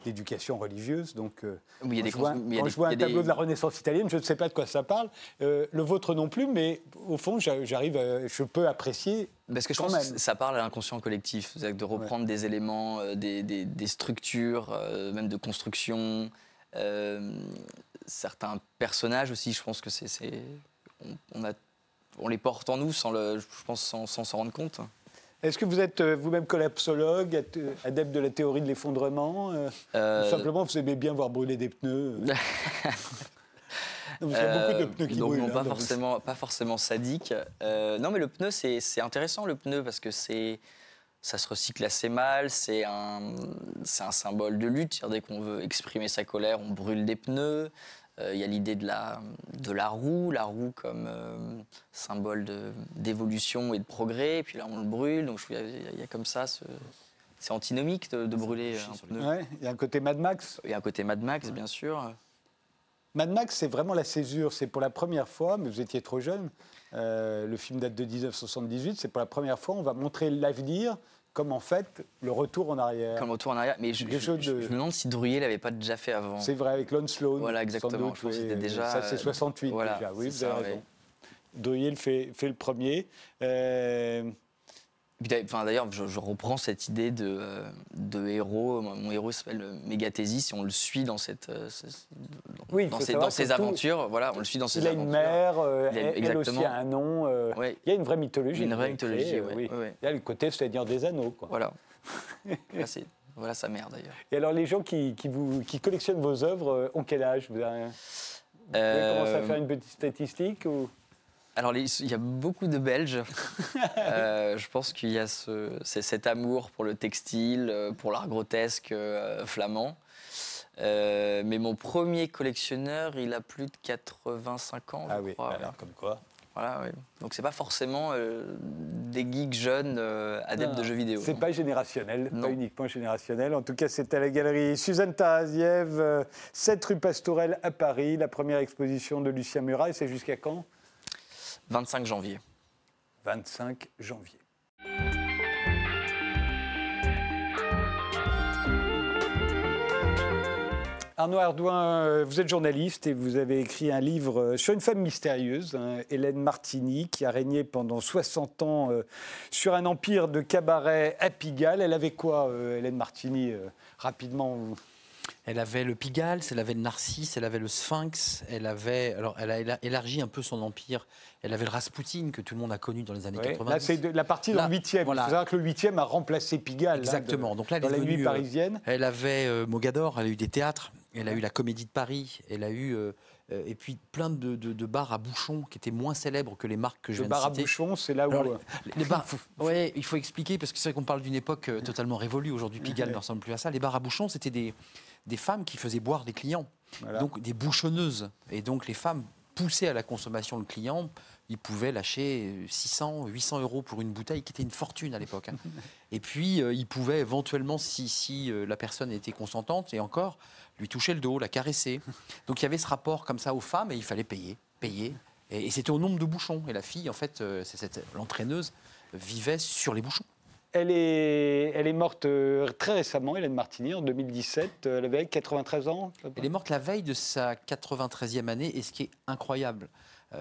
d'éducation religieuse. Donc, oui, quand, je vois, quand je vois un tableau de la Renaissance italienne, je ne sais pas de quoi ça parle. le vôtre non plus, mais au fond, j'arrive, je peux apprécier. Parce que je pense que ça parle à l'inconscient collectif, de reprendre des éléments, des, des, structures, même de construction certains personnages aussi, je pense que c'est. On, on, les porte en nous, sans le, je pense, sans s'en rendre compte. Est-ce que vous êtes euh, vous-même collapsologue, adepte de la théorie de l'effondrement euh, euh, Ou simplement, vous aimez bien voir brûler des pneus beaucoup de pneus qui brûlent. Non, pas, hein, forcément, pas forcément sadique. non, mais le pneu, c'est intéressant, le pneu, parce que c'est ça se recycle assez mal, c'est un, un symbole de lutte. Dès qu'on veut exprimer sa colère, on brûle des pneus. Euh, il y a l'idée de la, de la roue, la roue comme euh, symbole d'évolution et de progrès. Et puis là, on le brûle. Donc il y, a comme ça C'est antinomique de, brûler un pneu. il y a un côté Mad Max. Il y a un côté Mad Max, bien sûr. Mad Max, c'est vraiment la césure. C'est pour la première fois, mais vous étiez trop jeune. Euh, le film date de 1978. C'est pour la première fois, on va montrer l'avenir comme en fait le retour en arrière. Comme retour en arrière. Mais je, me demande si Drouillet l'avait pas déjà fait avant. C'est vrai, avec Lon Sloan. Voilà, exactement. doute, Je pense que oui. c'était déjà, Ça, c'est euh, 68 voilà, déjà. Oui, vous avez ça, raison. ouais. Le fait, fait le premier. Euh, enfin, D'ailleurs, je, je reprends cette idée de, euh, de héros. Mon héros s'appelle euh, Mégathésis et on le suit dans, cette, euh, Oui, dans, ses, dans aventures. Voilà, on le suit dans ses il a aventures. une mère, euh, Il a- elle, elle aussi a un nom. euh, Il y a une vraie mythologie. Il y a une vraie créée, mythologie, ouais, oui. ouais, ouais. Il y a le côté Seigneur des Anneaux. Quoi. voilà. Là, voilà sa mère d'ailleurs. Et alors, les gens qui, qui vous, qui collectionnent vos œuvres ont quel âge vous, avez- vous Euh, à faire une petite statistique ou... Alors, il y a beaucoup de Belges. Euh, je pense qu'il y a ce, cet amour pour le textile, euh, pour l'art grotesque euh, flamand. Euh, mais mon premier collectionneur, il a plus de 85 ans. Ah je oui, crois, ouais. alors comme quoi. Voilà, ouais. Donc c'est pas forcément euh, des geeks jeunes euh, adeptes Non, de jeux vidéo. C'est pas générationnel, pas uniquement générationnel. En tout cas, c'est à la galerie Suzanne Taraziev, euh, 7 rue Pastorel à Paris, la première exposition de Lucien Murat. Et c'est jusqu'à quand? 25 janvier. 25 janvier. Arnaud Ardouin, euh, vous êtes journaliste et vous avez écrit un livre euh, sur une femme mystérieuse, hein, Hélène Martini, qui a régné pendant 60 ans euh, sur un empire de cabaret à Pigalle. Elle avait quoi, Hélène Martini, rapidement Elle avait le Pigalle, elle avait le Narcisse, elle avait le Sphinx, elle avait. Alors, elle a éla- élargi un peu son empire. Elle avait le Rasputin que tout le monde a connu dans les années Ouais, 80. Là, c'est de- la partie dans Là, le 8e. voilà. Il faut savoir que le 8e a remplacé Pigalle. hein, Exactement. de- Donc là, elle dans est la nuit euh, parisienne. Elle avait euh, Mogador, elle a eu des théâtres, elle a eu la Comédie de Paris, elle a eu. euh, euh, et puis plein de, de- de bars à bouchons qui étaient moins célèbres que les marques que je Le viens bar à de citer. bouchons, c'est là où. Alors, euh, les, les bars, ouais, il faut expliquer parce que c'est vrai qu'on parle d'une époque euh, totalement révolue. Aujourd'hui, Pigalle ne ressemble plus à ça. Les bars à bouchons, c'était des, des femmes qui faisaient boire des clients, Voilà. donc des bouchonneuses. Et donc les femmes poussaient à la consommation le client. Ils pouvaient lâcher euh, 600, 800 euros pour une bouteille qui était une fortune à l'époque. hein. Et puis euh, ils pouvaient éventuellement, si, si euh, la personne était consentante, et encore, lui toucher le dos, la caresser. Donc il y avait ce rapport comme ça aux femmes et il fallait payer, payer. Et, et c'était au nombre de bouchons. Et la fille, en fait, euh, c'est cette l'entraîneuse vivait sur les bouchons. Elle est, elle est morte euh, très récemment, Hélène Martini, en 2017. euh, Elle avait 93 ans. Elle est morte la veille de sa 93e année, et ce qui est incroyable,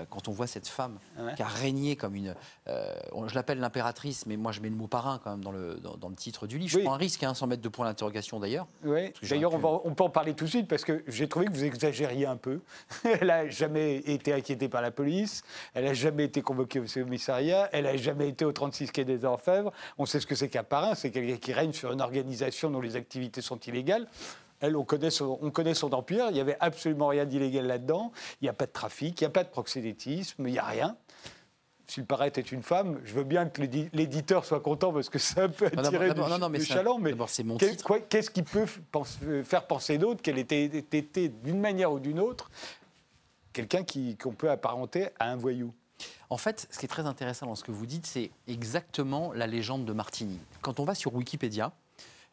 quand on voit cette femme Ouais. qui a régné comme une... euh, je l'appelle l'impératrice, mais moi je mets le mot parrain quand même dans le, dans, dans le titre du livre. Je Oui. prends un risque, hein, sans mettre de point d'interrogation d'ailleurs. J'aurais D'ailleurs, on, pu- on peut en parler tout de suite parce que j'ai trouvé que vous exagériez un peu. Elle n'a jamais été inquiétée par la police, elle n'a jamais été convoquée au commissariat, elle n'a jamais été au 36 quai des Orfèvres. On sait ce que c'est qu'un parrain, c'est quelqu'un qui règne sur une organisation dont les activités sont illégales. Elle, on connaît, son, on connaît son empire, il n'y avait absolument rien d'illégal là-dedans, il n'y a pas de trafic, il n'y a pas de proxénétisme, il n'y a rien. Si le parrain était une femme, je veux bien que l'édi- l'éditeur soit content parce que ça peut Non, attirer d'abord- du, non, non, mais du un- chaland, mais Qu'est-ce qui peut pense- faire penser d'autres qu'elle était, d'une manière ou d'une autre quelqu'un qui- qu'on peut apparenter à un voyou? En fait, ce qui est très intéressant dans ce que vous dites, c'est exactement la légende de Martini. Quand on va sur Wikipédia,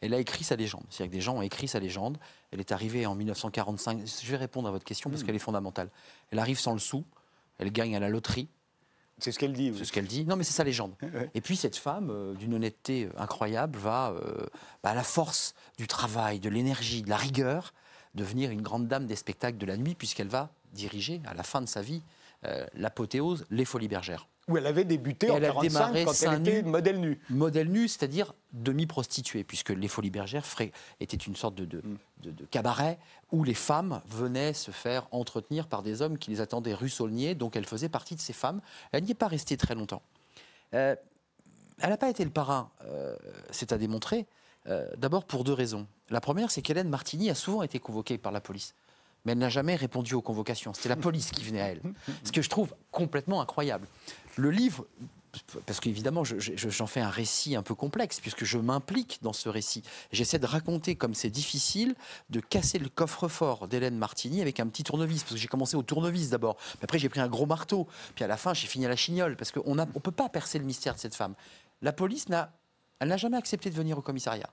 elle a écrit sa légende. C'est-à-dire que des gens ont écrit sa légende. Elle est arrivée en 1945. Je vais répondre à votre question parce qu'elle est fondamentale. Elle arrive sans le sou. Elle gagne à la loterie. C'est ce qu'elle dit. oui. C'est ce qu'elle dit. Non, mais c'est sa légende. Ouais. Et puis cette femme, euh, d'une honnêteté euh, incroyable, va, euh, bah, à la force du travail, de l'énergie, de la rigueur, devenir une grande dame des spectacles de la nuit, puisqu'elle va diriger, à la fin de sa vie, euh, l'apothéose, les Folies Bergères. Où elle avait débuté Et en elle a 45 démarré quand seins elle était modèle nu. Modèle nu, c'est-à-dire demi-prostituée, puisque les Folies Bergères étaient une sorte de, de- de- de cabaret où les femmes venaient se faire entretenir par des hommes qui les attendaient rue Saulnier, donc elle faisait partie de ces femmes. Elle n'y est pas restée très longtemps. Euh, elle n'a pas été le parrain, euh, c'est à démontrer, euh, d'abord pour deux raisons. La première, c'est qu'Hélène Martini a souvent été convoquée par la police. Mais elle n'a jamais répondu aux convocations. C'était la police qui venait à elle. Ce que je trouve complètement incroyable. Le livre, parce qu'évidemment, je- je- j'en fais un récit un peu complexe, puisque je m'implique dans ce récit. J'essaie de raconter comme c'est difficile de casser le coffre-fort d'Hélène Martini avec un petit tournevis, parce que j'ai commencé au tournevis d'abord. Puis Après, j'ai pris un gros marteau. Puis à la fin, j'ai fini à la chignole, parce qu'on ne on peut pas percer le mystère de cette femme. La police n'a elle n'a jamais accepté de venir au commissariat.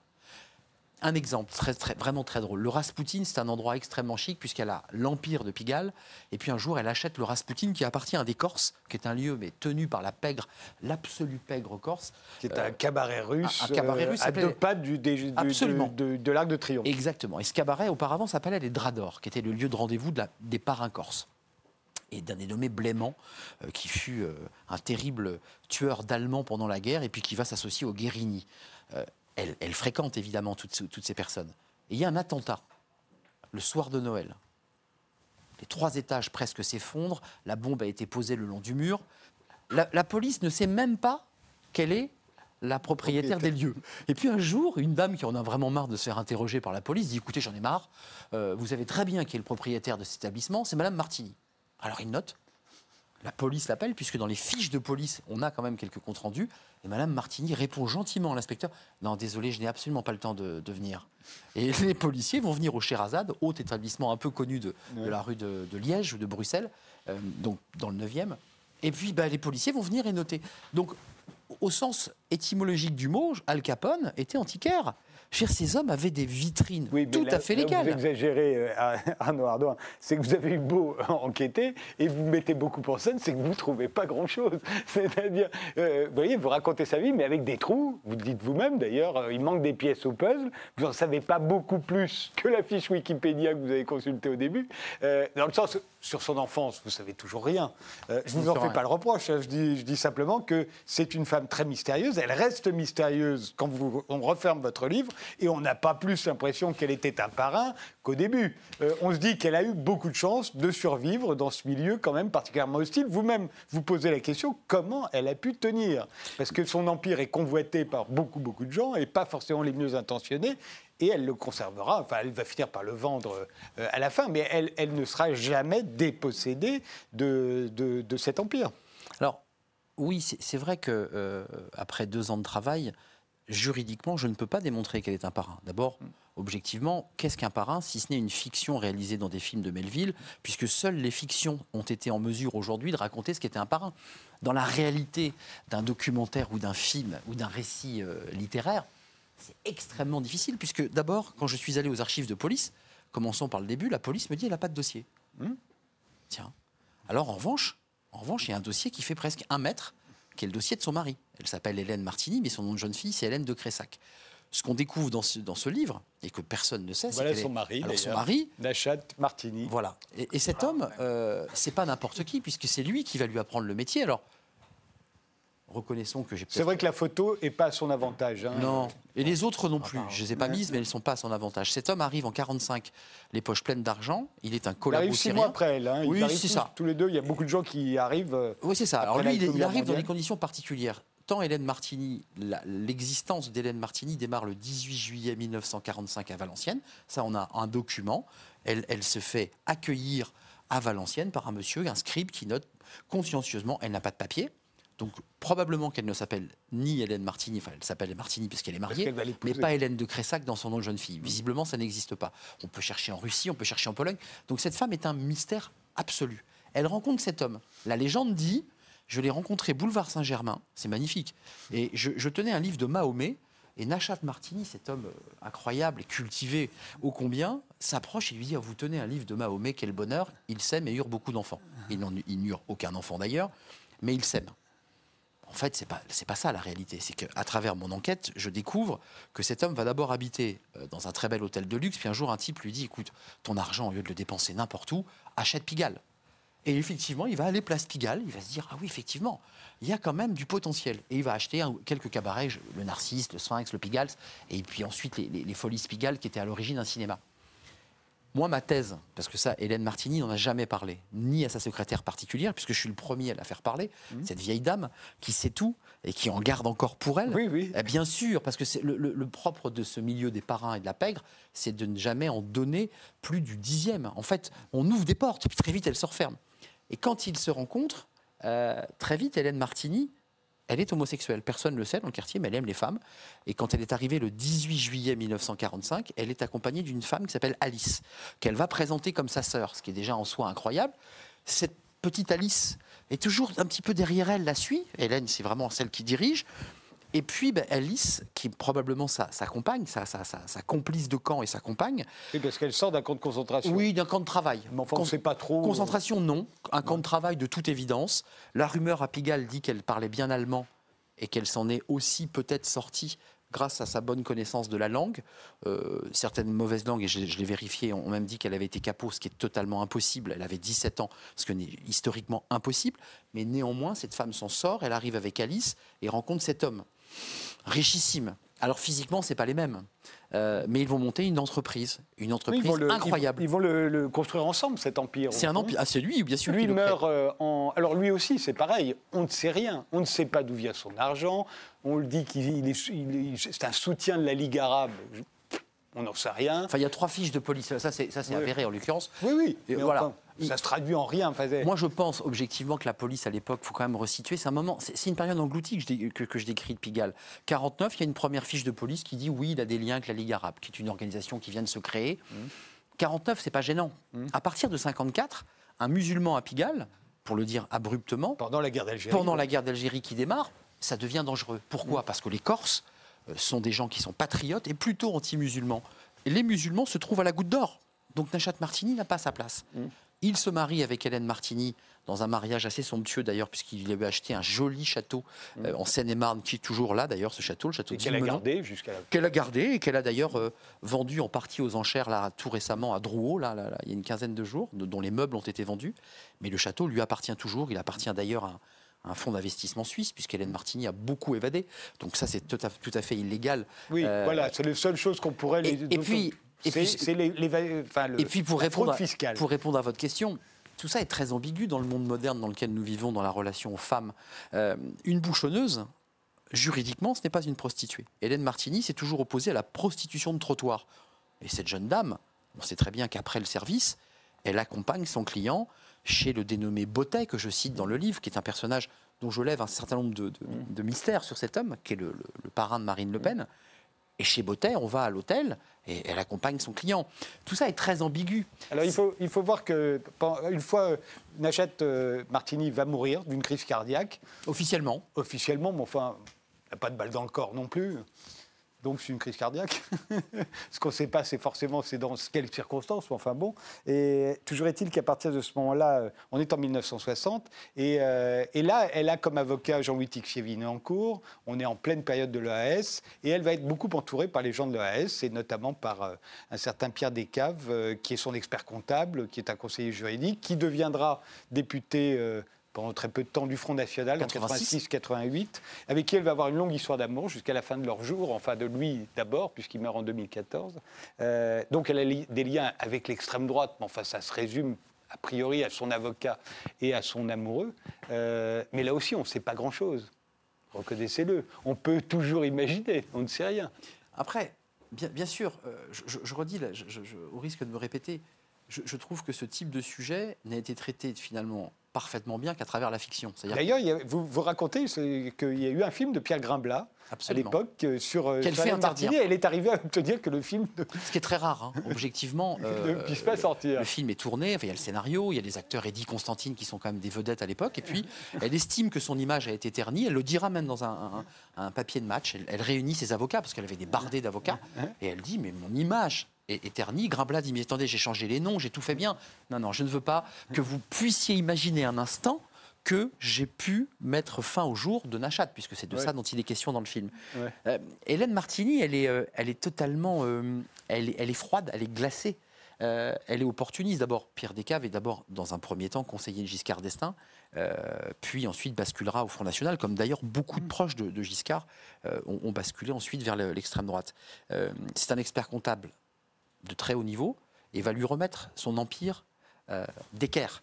Un exemple très, très, vraiment très drôle. Le Rasputin, c'est un endroit extrêmement chic puisqu'elle a l'empire de Pigalle. Et puis un jour, elle achète le Rasputin qui appartient à des Corses, qui est un lieu mais tenu par la pègre, l'absolu pègre corse. Qui est un cabaret russe, un- un cabaret euh, russe à deux pas du, des- du- Absolument. de, de- de l'Arc de Triomphe. Exactement. Et ce cabaret, auparavant, s'appelait les Draps d'Or, qui était le lieu de rendez-vous de des parrains corses. Et d'un dénommé Blément, euh, qui fut euh, un terrible tueur d'Allemands pendant la guerre, et puis qui va s'associer aux Guérini. Euh, elle, fréquente évidemment toutes, ce- toutes ces personnes. Et il y a un attentat, le soir de Noël. Les trois étages presque s'effondrent, la bombe a été posée le long du mur. La, la police ne sait même pas quelle est la propriétaire des lieux. Et puis un jour, une dame qui en a vraiment marre de se faire interroger par la police dit écoutez, j'en ai marre, euh, vous savez très bien qui est le propriétaire de cet établissement, c'est Madame Martini. Alors il note, la police l'appelle, puisque dans les fiches de police, on a quand même quelques comptes rendus. Et Madame Martini répond gentiment à l'inspecteur Non, désolé, je n'ai absolument pas le temps de, de venir. Et les policiers vont venir au Sherazade, haut établissement un peu connu de, de la rue de, de Liège ou de Bruxelles, euh, donc dans le 9e. Et puis bah, les policiers vont venir et noter. Donc, au sens étymologique du mot, Al Capone était antiquaire. Je veux dire, ces hommes avaient des vitrines Oui, tout là- à fait légales. Vous exagérez, euh, Arnaud Ardouin. C'est que vous avez eu beau enquêter et vous mettez beaucoup en scène, c'est que vous ne trouvez pas grand-chose. C'est-à-dire, euh, vous voyez, vous racontez sa vie, mais avec des trous. Vous le dites vous-même d'ailleurs, euh, il manque des pièces au puzzle. Vous n'en savez pas beaucoup plus que la fiche Wikipédia que vous avez consultée au début. Euh, dans le sens, sur son enfance, vous savez toujours rien. Euh, je ne vous en fais rien. pas le reproche. hein. Je dis, je dis simplement que c'est une femme très mystérieuse. Elle reste mystérieuse quand vous, on referme votre livre et on n'a pas plus l'impression qu'elle était un parrain qu'au début. Euh, on se dit qu'elle a eu beaucoup de chance de survivre dans ce milieu quand même particulièrement hostile. Vous-même, vous posez la question comment elle a pu tenir? Parce que son empire est convoité par beaucoup, beaucoup de gens et pas forcément les mieux intentionnés. Et elle le conservera, enfin elle va finir par le vendre euh, à la fin, mais elle, ne sera jamais dépossédée de, cet empire. Alors, oui, c'est c'est vrai que euh, après deux ans de travail, juridiquement, je ne peux pas démontrer qu'elle est un parrain. D'abord, objectivement, qu'est-ce qu'un parrain si ce n'est une fiction réalisée dans des films de Melville, puisque seules les fictions ont été en mesure aujourd'hui de raconter ce qu'était un parrain. Dans la réalité d'un documentaire ou d'un film ou d'un récit euh, littéraire, c'est extrêmement difficile, puisque d'abord, quand je suis allé aux archives de police, commençons par le début, la police me dit elle n'a pas de dossier. Hmm Tiens. Alors en revanche, en revanche, il y a un dossier qui fait presque un mètre, qui est le dossier de son mari. Elle s'appelle Hélène Martini, mais son nom de jeune fille, c'est Hélène de Cressac. Ce qu'on découvre dans ce, dans ce livre, et que personne ne sait, c'est Voilà qu'elle son est- mari, Alors son mari, Nachat Martini. voilà. Et, et cet homme, euh, c'est pas n'importe qui, puisque c'est lui qui va lui apprendre le métier. Alors, reconnaissons que j'ai C'est vrai que la photo n'est pas à son avantage. hein. non. Et les autres non plus. Je ne les ai pas mises, mais elles ne sont pas à son avantage. Cet homme arrive en 45, les poches pleines d'argent. Il est un Il arrive collabo six mois après elle. hein. Oui, c'est ça. Tous les deux, il y a beaucoup de gens qui arrivent. euh, Oui, c'est ça. Alors lui, il, arrive dans des conditions particulières. Tant Hélène Martini, l'existence d'Hélène Martini démarre le 18 juillet 1945 à Valenciennes. Ça, on a un document. Elle, elle se fait accueillir à Valenciennes par un monsieur, un scribe qui note consciencieusement, elle n'a pas de papier. Donc probablement qu'elle ne s'appelle ni Hélène Martini, enfin elle s'appelle Martini puisqu'elle est mariée, mais pas Hélène de Cressac dans son nom de jeune fille. Visiblement, ça n'existe pas. On peut chercher en Russie, on peut chercher en Pologne. Donc cette femme est un mystère absolu. Elle rencontre cet homme. La légende dit, je l'ai rencontré boulevard Saint-Germain, c'est magnifique. Et je, je tenais un livre de Mahomet. Et Nachat Martini, cet homme euh, incroyable et cultivé ô combien, s'approche et lui dit ah, Vous tenez un livre de Mahomet, quel bonheur Il s'aime et eure beaucoup d'enfants. Il n'en aucun enfant d'ailleurs, mais il s'aime. En fait, c'est pas pas ça la réalité. C'est qu'à travers mon enquête, je découvre que cet homme va d'abord habiter euh, dans un très bel hôtel de luxe. Puis un jour, un type lui dit "Écoute, ton argent, au lieu de le dépenser n'importe où, achète Pigalle." Et effectivement, il va aller place Pigalle. Il va se dire "Ah oui, effectivement, il y a quand même du potentiel." Et il va acheter quelques cabarets, le Narcisse, le Sphinx, le Pigalle, et puis ensuite les, les- les Folies Pigalle, qui étaient à l'origine d'un cinéma. Moi, ma thèse, parce que ça, Hélène Martini n'en a jamais parlé, ni à sa secrétaire particulière, puisque je suis le premier à la faire parler, cette vieille dame qui sait tout et qui en garde encore pour elle. Oui, oui. Eh bien sûr, parce que c'est le, le- le propre de ce milieu des parrains et de la pègre, c'est de ne jamais en donner plus du dixième. En fait, on ouvre des portes, puis très vite, elles se referment. Et quand ils se rencontrent, euh, très vite, Hélène Martini, elle est homosexuelle. Personne ne le sait dans le quartier, mais elle aime les femmes. Et quand elle est arrivée le 18 juillet 1945, elle est accompagnée d'une femme qui s'appelle Alice, qu'elle va présenter comme sa sœur, ce qui est déjà en soi incroyable. Cette petite Alice est toujours un petit peu derrière elle, la suit. Hélène, c'est vraiment celle qui dirige. Et puis ben, Alice, qui est probablement sa, sa compagne, sa, sa- sa- sa complice de camp et sa compagne, Oui, parce qu'elle sort d'un camp de concentration. oui, d'un camp de travail. Mais enfin, on sait pas trop. Concentration, non. Un camp de travail de toute évidence. La rumeur à Pigalle dit qu'elle parlait bien allemand et qu'elle s'en est aussi peut-être sortie grâce à sa bonne connaissance de la langue. Euh, certaines mauvaises langues, et je, je l'ai vérifié, ont même dit qu'elle avait été capot, ce qui est totalement impossible. Elle avait 17 ans, ce qui est historiquement impossible. Mais néanmoins, cette femme s'en sort, elle arrive avec Alice et rencontre cet homme. Richissime. Alors physiquement, c'est pas les mêmes. Euh, mais ils vont monter une entreprise, une Oui, entreprise ils vont le, incroyable. Ils, ils vont le, le construire ensemble, cet empire. C'est un empire. Ah, c'est lui, bien sûr. Lui crée. meurt euh, en. Alors lui aussi, c'est pareil. On ne sait rien. On ne sait pas d'où vient son argent. On le dit qu'il il est, il est- c'est un soutien de la Ligue arabe. Je- On n'en sait rien. Enfin, il y a trois fiches de police. Ça, c'est ça, c'est Oui. avéré en l'occurrence. Oui, oui. Et voilà. enfin, ça se traduit en rien. Enfin, Moi, je pense objectivement que la police à l'époque, faut quand même resituer. C'est un moment, c'est une période engloutie que je, dé- que, que je décris de Pigalle. 49, il y a une première fiche de police qui dit oui, il a des liens avec la Ligue arabe, qui est une organisation qui vient de se créer. 49, c'est pas gênant. À partir de 54, un musulman à Pigalle, pour le dire abruptement, pendant la guerre d'Algérie. pendant la guerre d'Algérie qui démarre, ça devient dangereux. Pourquoi? Parce que les Corses euh, sont des gens qui sont patriotes et plutôt anti-musulmans. Et les musulmans se trouvent à la goutte d'or. Donc Nachat Martini n'a pas sa place. Il se marie avec Hélène Martini dans un mariage assez somptueux d'ailleurs, puisqu'il avait acheté un joli château euh, en Seine-et-Marne, qui est toujours là d'ailleurs, ce château, le château Et qu'elle a gardé jusqu'à la. qu'elle a gardé et qu'elle a d'ailleurs euh, vendu en partie aux enchères là, tout récemment à Drouot, là, là, là, il y a une quinzaine de jours, de- dont les meubles ont été vendus. Mais le château lui appartient toujours. Il appartient d'ailleurs à, un- fonds d'investissement suisse, puisqu'Hélène Martini a beaucoup évadé. Donc ça, c'est tout à, tout à fait illégal. Oui, Euh, voilà, c'est la seule chose qu'on pourrait. et- les- et puis- et puis- c'est les, les- enfin, le- Et puis pour répondre, à, fiscale. pour répondre à votre question, tout ça est très ambigu dans le monde moderne dans lequel nous vivons, dans la relation aux femmes. Euh, une bouchonneuse, juridiquement, ce n'est pas une prostituée. Hélène Martini s'est toujours opposée à la prostitution de trottoir. Et cette jeune dame, on sait très bien qu'après le service, elle accompagne son client chez le dénommé Bottet, que je cite dans le livre, qui est un personnage dont je lève un certain nombre de, de- de mystères sur cet homme, qui est le, le- le parrain de Marine Le Pen. Et chez Bottet, on va à l'hôtel et elle accompagne son client. Tout ça est très ambigu. Alors il faut, il faut voir que une fois euh, Nachat euh, Martini va mourir d'une crise cardiaque, Officiellement, officiellement, mais enfin, il n'a pas de balle dans le corps non plus. Donc c'est une crise cardiaque. Ce qu'on ne sait pas, c'est forcément c'est dans quelles circonstances, enfin bon. Et toujours est-il qu'à partir de ce moment-là, euh, on est en 1960, et, euh, et là, elle a comme avocat Jean-Louis cours. On est en pleine période de l'EAS, et elle va être beaucoup entourée par les gens de l'EAS, et notamment par euh, un certain Pierre Descaves, qui est son expert comptable, qui est un conseiller juridique, qui deviendra député. Pendant très peu de temps du Front National, en 86. 86-88, avec qui elle va avoir une longue histoire d'amour jusqu'à la fin de leur jour, enfin de lui d'abord, puisqu'il meurt en 2014. Euh, donc elle a li- des liens avec l'extrême droite, mais enfin ça se résume a priori à son avocat et à son amoureux. Euh, mais là aussi, on ne sait pas grand-chose. Reconnaissez-le. On peut toujours imaginer, on ne sait rien. Après, bien, bien sûr, euh, je, redis, là, je- je- je- au risque de me répéter, je, je trouve que ce type de sujet n'a été traité finalement parfaitement bien qu'à travers la fiction. D'ailleurs, vous, vous racontez qu'il y a eu un film de Pierre Grimblat à l'époque euh, sur, euh, Qu'elle fait interdire. elle est arrivée à obtenir que le film ne, ce qui est très rare, hein, objectivement. ne euh, puisse pas sortir. Le film est tourné, enfin, il y a le scénario, il y a les acteurs Eddie Constantine qui sont quand même des vedettes à l'époque, et puis elle estime que son image a été ternie, elle le dira même dans un, un- un papier de match, elle, elle réunit ses avocats, parce qu'elle avait des bardés d'avocats, et elle dit, mais mon image est, est ternie, Grimblat dit, mais attendez, j'ai changé les noms, j'ai tout fait bien. Non, non, je ne veux pas que vous puissiez imaginer un instant que j'ai pu mettre fin au jour de Nachat, puisque c'est de Ouais. ça dont il est question dans le film. Ouais. Euh, Hélène Martini, elle est, euh, elle est totalement, euh, elle, est, elle est froide, elle est glacée. Euh, elle est opportuniste. D'abord, Pierre Descaves est d'abord, dans un premier temps, conseiller de Giscard d'Estaing, euh, puis ensuite basculera au Front National, comme d'ailleurs beaucoup de proches de, de Giscard euh, ont, ont basculé ensuite vers le- l'extrême droite. C'est un expert comptable de très haut niveau et va lui remettre son empire euh, d'équerre.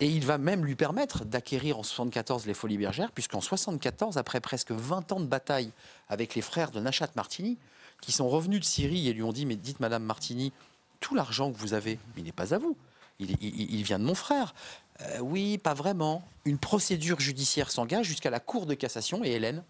Et il va même lui permettre d'acquérir en 74 les Folies Bergères, puisqu'en 74, après presque 20 ans de bataille avec les frères de Nachat Martini, qui sont revenus de Syrie et lui ont dit Mais dites, Madame Martini, tout l'argent que vous avez, il n'est pas à vous. Il, il- il vient de mon frère. Euh, oui, pas vraiment. Une procédure judiciaire s'engage jusqu'à la Cour de cassation et Hélène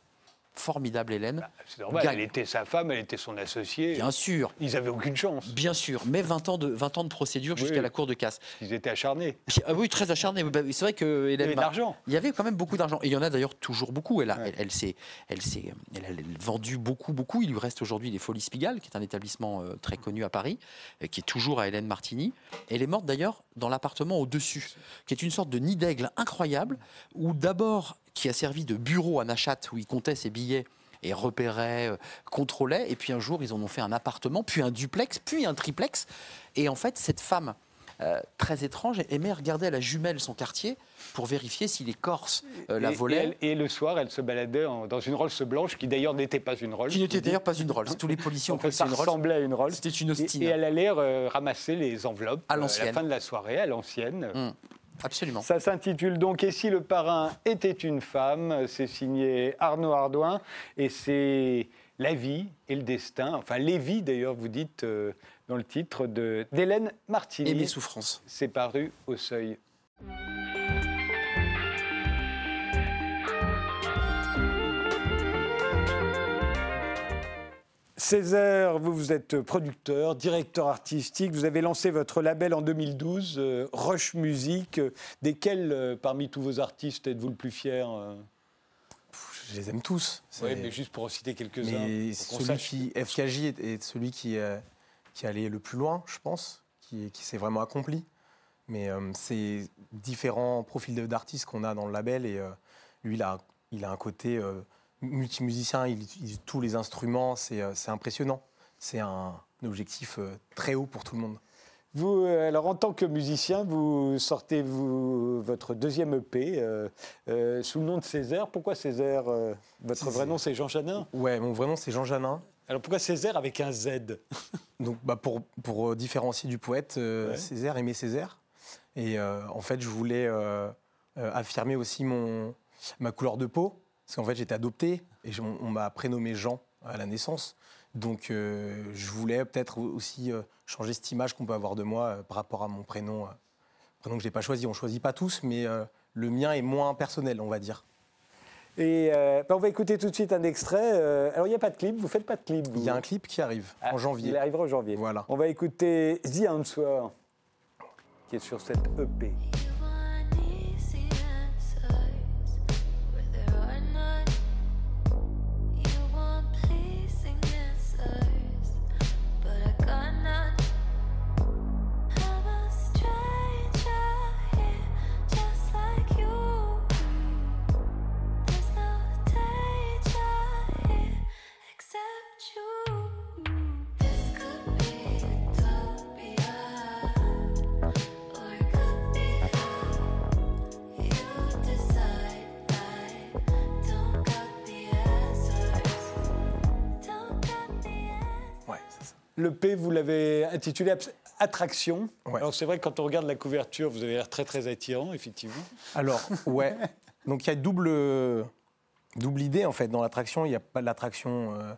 formidable Hélène. C'est normal, Gagne. elle était sa femme, elle était son associée. Bien sûr, Ils n'avaient aucune chance. bien sûr, mais 20 ans de, 20 ans de procédure jusqu'à la cour de casse. Ils étaient acharnés. Ah oui, très acharné. Bah, C'est vrai que Il y avait de l'argent. Il y avait quand même beaucoup d'argent. Et il y en a d'ailleurs toujours beaucoup. Elle a, Ouais. elle, elle s'est, elle, s'est- elle a vendu beaucoup, beaucoup. Il lui reste aujourd'hui les Folies Pigalle, qui est un établissement euh, très connu à Paris, euh, qui est toujours à Hélène Martini. Elle est morte d'ailleurs dans l'appartement au-dessus, qui est une sorte de nid d'aigle incroyable, où d'abord, qui a servi de bureau à Nachat, où il comptait ses billets et repérait, euh, contrôlait. Et puis un jour, ils en ont fait un appartement, puis un duplex, puis un triplex. Et en fait, cette femme euh, très étrange aimait regarder à la jumelle son quartier pour vérifier si les Corses euh, la Et- volaient. Et, elle- et le soir, elle se baladait en- dans une Rolls blanche, qui d'ailleurs n'était pas une Rolls. Qui n'était d'ailleurs pas une Rolls. Tous les policiers ont cru que ça ressemblait à une Rolls. C'était une Et, Austin. et elle allait euh, ramasser les enveloppes À l'ancienne. la fin de la soirée, à l'ancienne. Hum, Absolument. Ça s'intitule donc Et si le parrain était une femme? C'est signé Arnaud Ardouin et c'est la vie et le destin, enfin les vies d'ailleurs, vous dites euh, dans le titre de- d'Hélène Martini. Et mes souffrances. C'est paru au seuil. Césaire, vous, vous êtes producteur, directeur artistique. Vous avez lancé votre label en 2012, euh, Rush Music. Desquels, euh, parmi tous vos artistes, êtes-vous le plus fier euh Je les aime tous. Oui, mais juste pour en citer quelques-uns. Celui sache. qui, FKJ est, est celui qui, qui allait le plus loin, je pense, qui, qui s'est vraiment accompli. Mais c'est différents profils d'artistes qu'on a dans le label et lui, il a, il a un côté multimusicien, il utilise tous les instruments, c'est euh, impressionnant. C'est un, objectif euh, très haut pour tout le monde. Vous, euh, alors en tant que musicien, vous sortez vous, votre deuxième EP euh, euh, sous le nom de Césaire. Pourquoi Césaire euh, Votre vrai nom, c'est Jean Janin? Ouais, mon vrai nom, c'est Jean Janin. Alors pourquoi Césaire avec un Z? Donc, bah, pour, pour différencier du poète, Ouais. Césaire aimait Césaire. Et en fait, je voulais affirmer aussi mon, ma couleur de peau. Parce qu'en fait, j'étais adopté et on, on m'a prénommé Jean à la naissance. Donc, euh, je voulais peut-être aussi euh, changer cette image qu'on peut avoir de moi euh, par rapport à mon prénom. prénom que je n'ai pas choisi. On ne choisit pas tous, mais le mien est moins personnel, on va dire. Et bah, on va écouter tout de suite un extrait. Alors il n'y a pas de clip, vous faites pas de clip. Il y a un clip qui arrive Ah, en janvier. Il arrivera en janvier. Voilà. On va écouter The Answer, qui est sur cette EP. Ça. L'EP, vous l'avez intitulé Attraction. Ouais. Alors c'est vrai que quand on regarde la couverture, vous avez l'air très très attirant, effectivement. Alors, ouais. Donc, il y a double, double idée, en fait, dans l'attraction. Il n'y a pas l'attraction euh,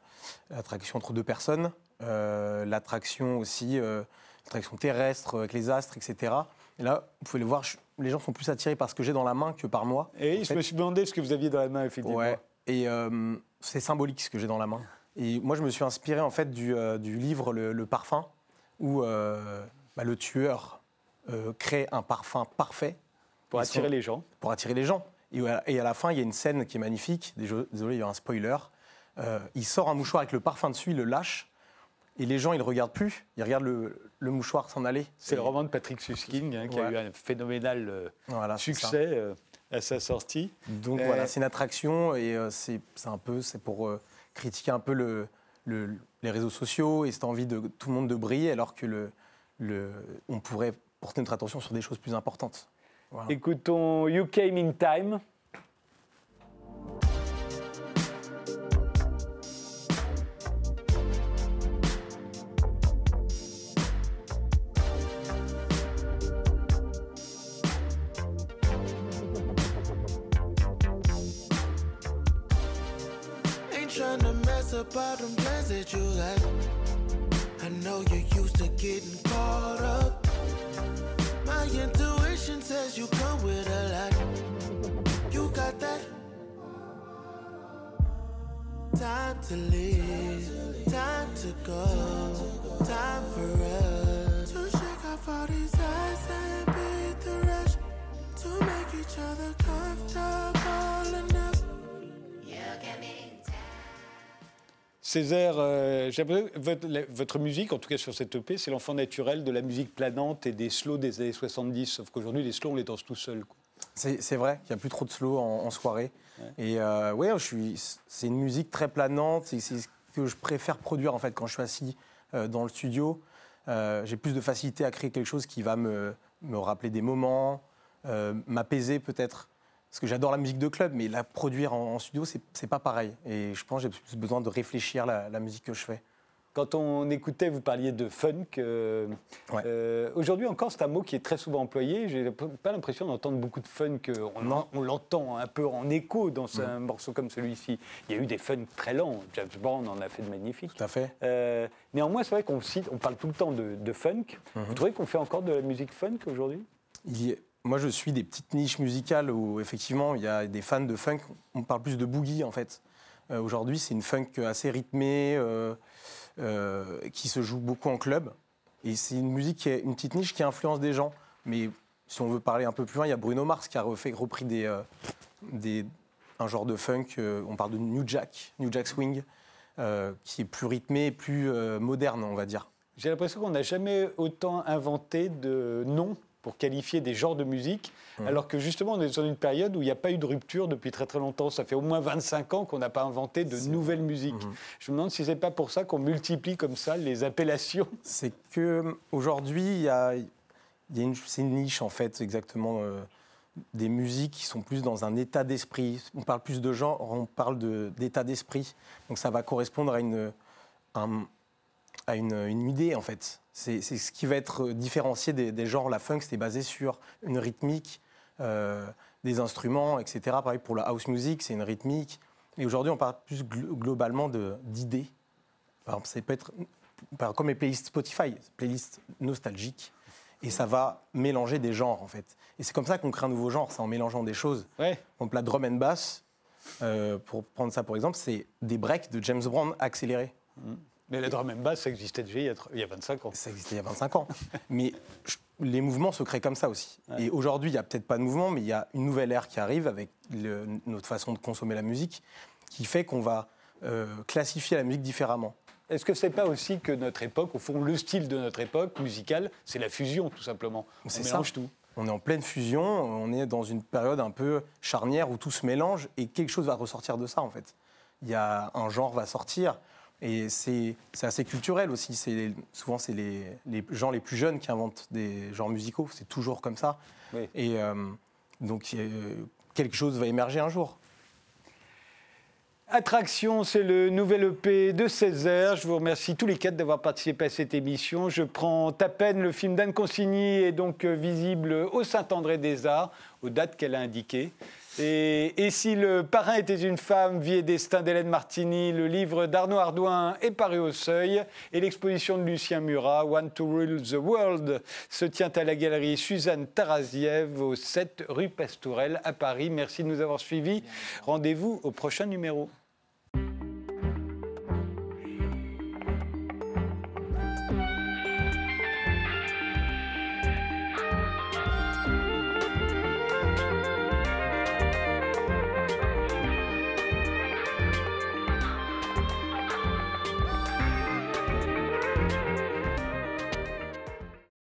entre deux personnes, euh, l'attraction aussi, euh, l'attraction terrestre avec les astres, etc. Et là, vous pouvez le voir, je- les gens sont plus attirés par ce que j'ai dans la main que par moi. Et je fait, me suis demandé ce que vous aviez dans la main, effectivement. Ouais. Et euh, c'est symbolique ce que j'ai dans la main. Et moi, je me suis inspiré en fait du, euh, du livre Le, Le Parfum, où euh, bah, le tueur euh, crée un parfum parfait Pour attirer les gens. pour attirer les gens. Et à, et à la fin, il y a une scène qui est magnifique. Désolé, il y a un spoiler. Il sort un mouchoir avec le parfum dessus, il le lâche. Et les gens, ils ne le regardent plus. Ils regardent le, le mouchoir s'en aller. C'est Et- le roman de Patrick Susskind hein, qui a eu un phénoménal Voilà, succès à sa sortie. Donc Euh, voilà, c'est une attraction et euh, c'est c'est un peu, c'est pour euh, critiquer un peu le, le- les réseaux sociaux et cette envie de tout le monde de briller alors que le, le, on pourrait porter notre attention sur des choses plus importantes. Écoutons You Came in Time. Up all them plans that you got. I know you're used to getting caught up. My intuition says you come with a lot. You got that. Time to leave, time to go, time for us to shake off all these eyes and beat the rush to make each other comfortable Césaire, euh, votre, la- votre musique, en tout cas sur cette EP, c'est l'enfant naturel de la musique planante et des slows des années 70. Sauf qu'aujourd'hui, les slows, on les danse tout seuls. quoi. C'est vrai qu'il n'y a plus trop de slow en, en soirée. Et euh, ouais, je suis. C'est une musique très planante. C'est ce que je préfère produire en fait quand je suis assis euh, dans le studio. Euh, J'ai plus de facilité à créer quelque chose qui va me, me rappeler des moments, m'apaiser peut-être. Parce que j'adore la musique de club, mais la produire en, en studio, c'est pas pareil. Et je pense que j'ai plus besoin de réfléchir la, la musique que je fais. Quand on écoutait, vous parliez de funk. euh, Ouais. euh, Aujourd'hui encore, c'est un mot qui est très souvent employé. J'ai pas l'impression d'entendre beaucoup de funk. euh, On, l'entend un peu en écho dans un morceau comme celui-ci. Il y a eu des funk très lents. James Brown en a fait de magnifiques. Tout à fait. Euh, néanmoins, c'est vrai qu'on on parle tout le temps de, de funk. Vous trouvez qu'on fait encore de la musique funk aujourd'hui? Il y a- Moi, je suis des petites niches musicales où, effectivement, il y a des fans de funk. On parle plus de boogie, en fait. Euh, Aujourd'hui, c'est une funk assez rythmée, euh, euh, qui se joue beaucoup en club. Et c'est une musique, qui est une petite niche qui influence des gens. Mais si on veut parler un peu plus loin, il y a Bruno Mars qui a repris des, un genre de funk. on parle de New Jack, New Jack Swing, qui est plus rythmé, plus euh, moderne, on va dire. J'ai l'impression qu'on n'a jamais autant inventé de noms pour qualifier des genres de musique, alors que justement, on est dans une période où il n'y a pas eu de rupture depuis très très longtemps. Ça fait au moins 25 ans qu'on n'a pas inventé de nouvelles musiques. Je me demande si c'est pas pour ça qu'on multiplie comme ça les appellations. C'est que aujourd'hui, il y a, y a une, niche en fait, exactement, euh, des musiques qui sont plus dans un état d'esprit. On parle plus de genre, on parle de- d'état d'esprit. Donc ça va correspondre à une, un- à une, une idée en fait. C'est ce qui va être différencié des, des genres. La funk, c'était basé sur une rythmique, euh, des instruments, etc. Pareil pour la house music, c'est une rythmique. Et aujourd'hui, on parle plus glo- globalement d'idées. Par exemple, ça peut être par- comme les playlists Spotify, playlists nostalgiques. Et ça va mélanger des genres, en fait. Et c'est comme ça qu'on crée un nouveau genre, c'est en mélangeant des choses. Ouais. Exemple, la drum and bass, euh, pour prendre ça pour exemple, c'est des breaks de James Brown accélérés. Mais la drum and bass, ça existait déjà il y a, tr- il y a 25 ans. Ça existait il y a 25 ans. mais je- les mouvements se créent comme ça aussi. Et aujourd'hui, il n'y a peut-être pas de mouvement, mais il y a une nouvelle ère qui arrive avec le- notre façon de consommer la musique, qui fait qu'on va euh, classifier la musique différemment. Est-ce que c'est pas aussi que notre époque, au fond, le style de notre époque musicale, c'est la fusion, tout simplement? On mélange ça. tout. On est en pleine fusion, on est dans une période un peu charnière où tout se mélange et quelque chose va ressortir de ça en fait. Il y a un genre va sortir et c'est c'est assez culturel aussi. C'est souvent c'est les, les gens les plus jeunes qui inventent des genres musicaux. C'est toujours comme ça. Oui. Et euh, donc euh, quelque chose va émerger un jour. Attraction, c'est le nouvel EP de Césaire. Je vous remercie tous les quatre d'avoir participé à cette émission. Je prends à peine le film d'Anne Consigny est donc euh, visible au Saint-André des Arts, aux dates qu'elle a indiquées. Et, si le parrain était une femme, vie et destin d'Hélène Martini, le livre d'Arnaud Ardouin est paru au seuil et l'exposition de Lucien Murat, One to Rule the World, se tient à la galerie Suzanne Taraziev au 7 rue Pastourelle à Paris. Merci de nous avoir suivis. Rendez-vous au prochain numéro.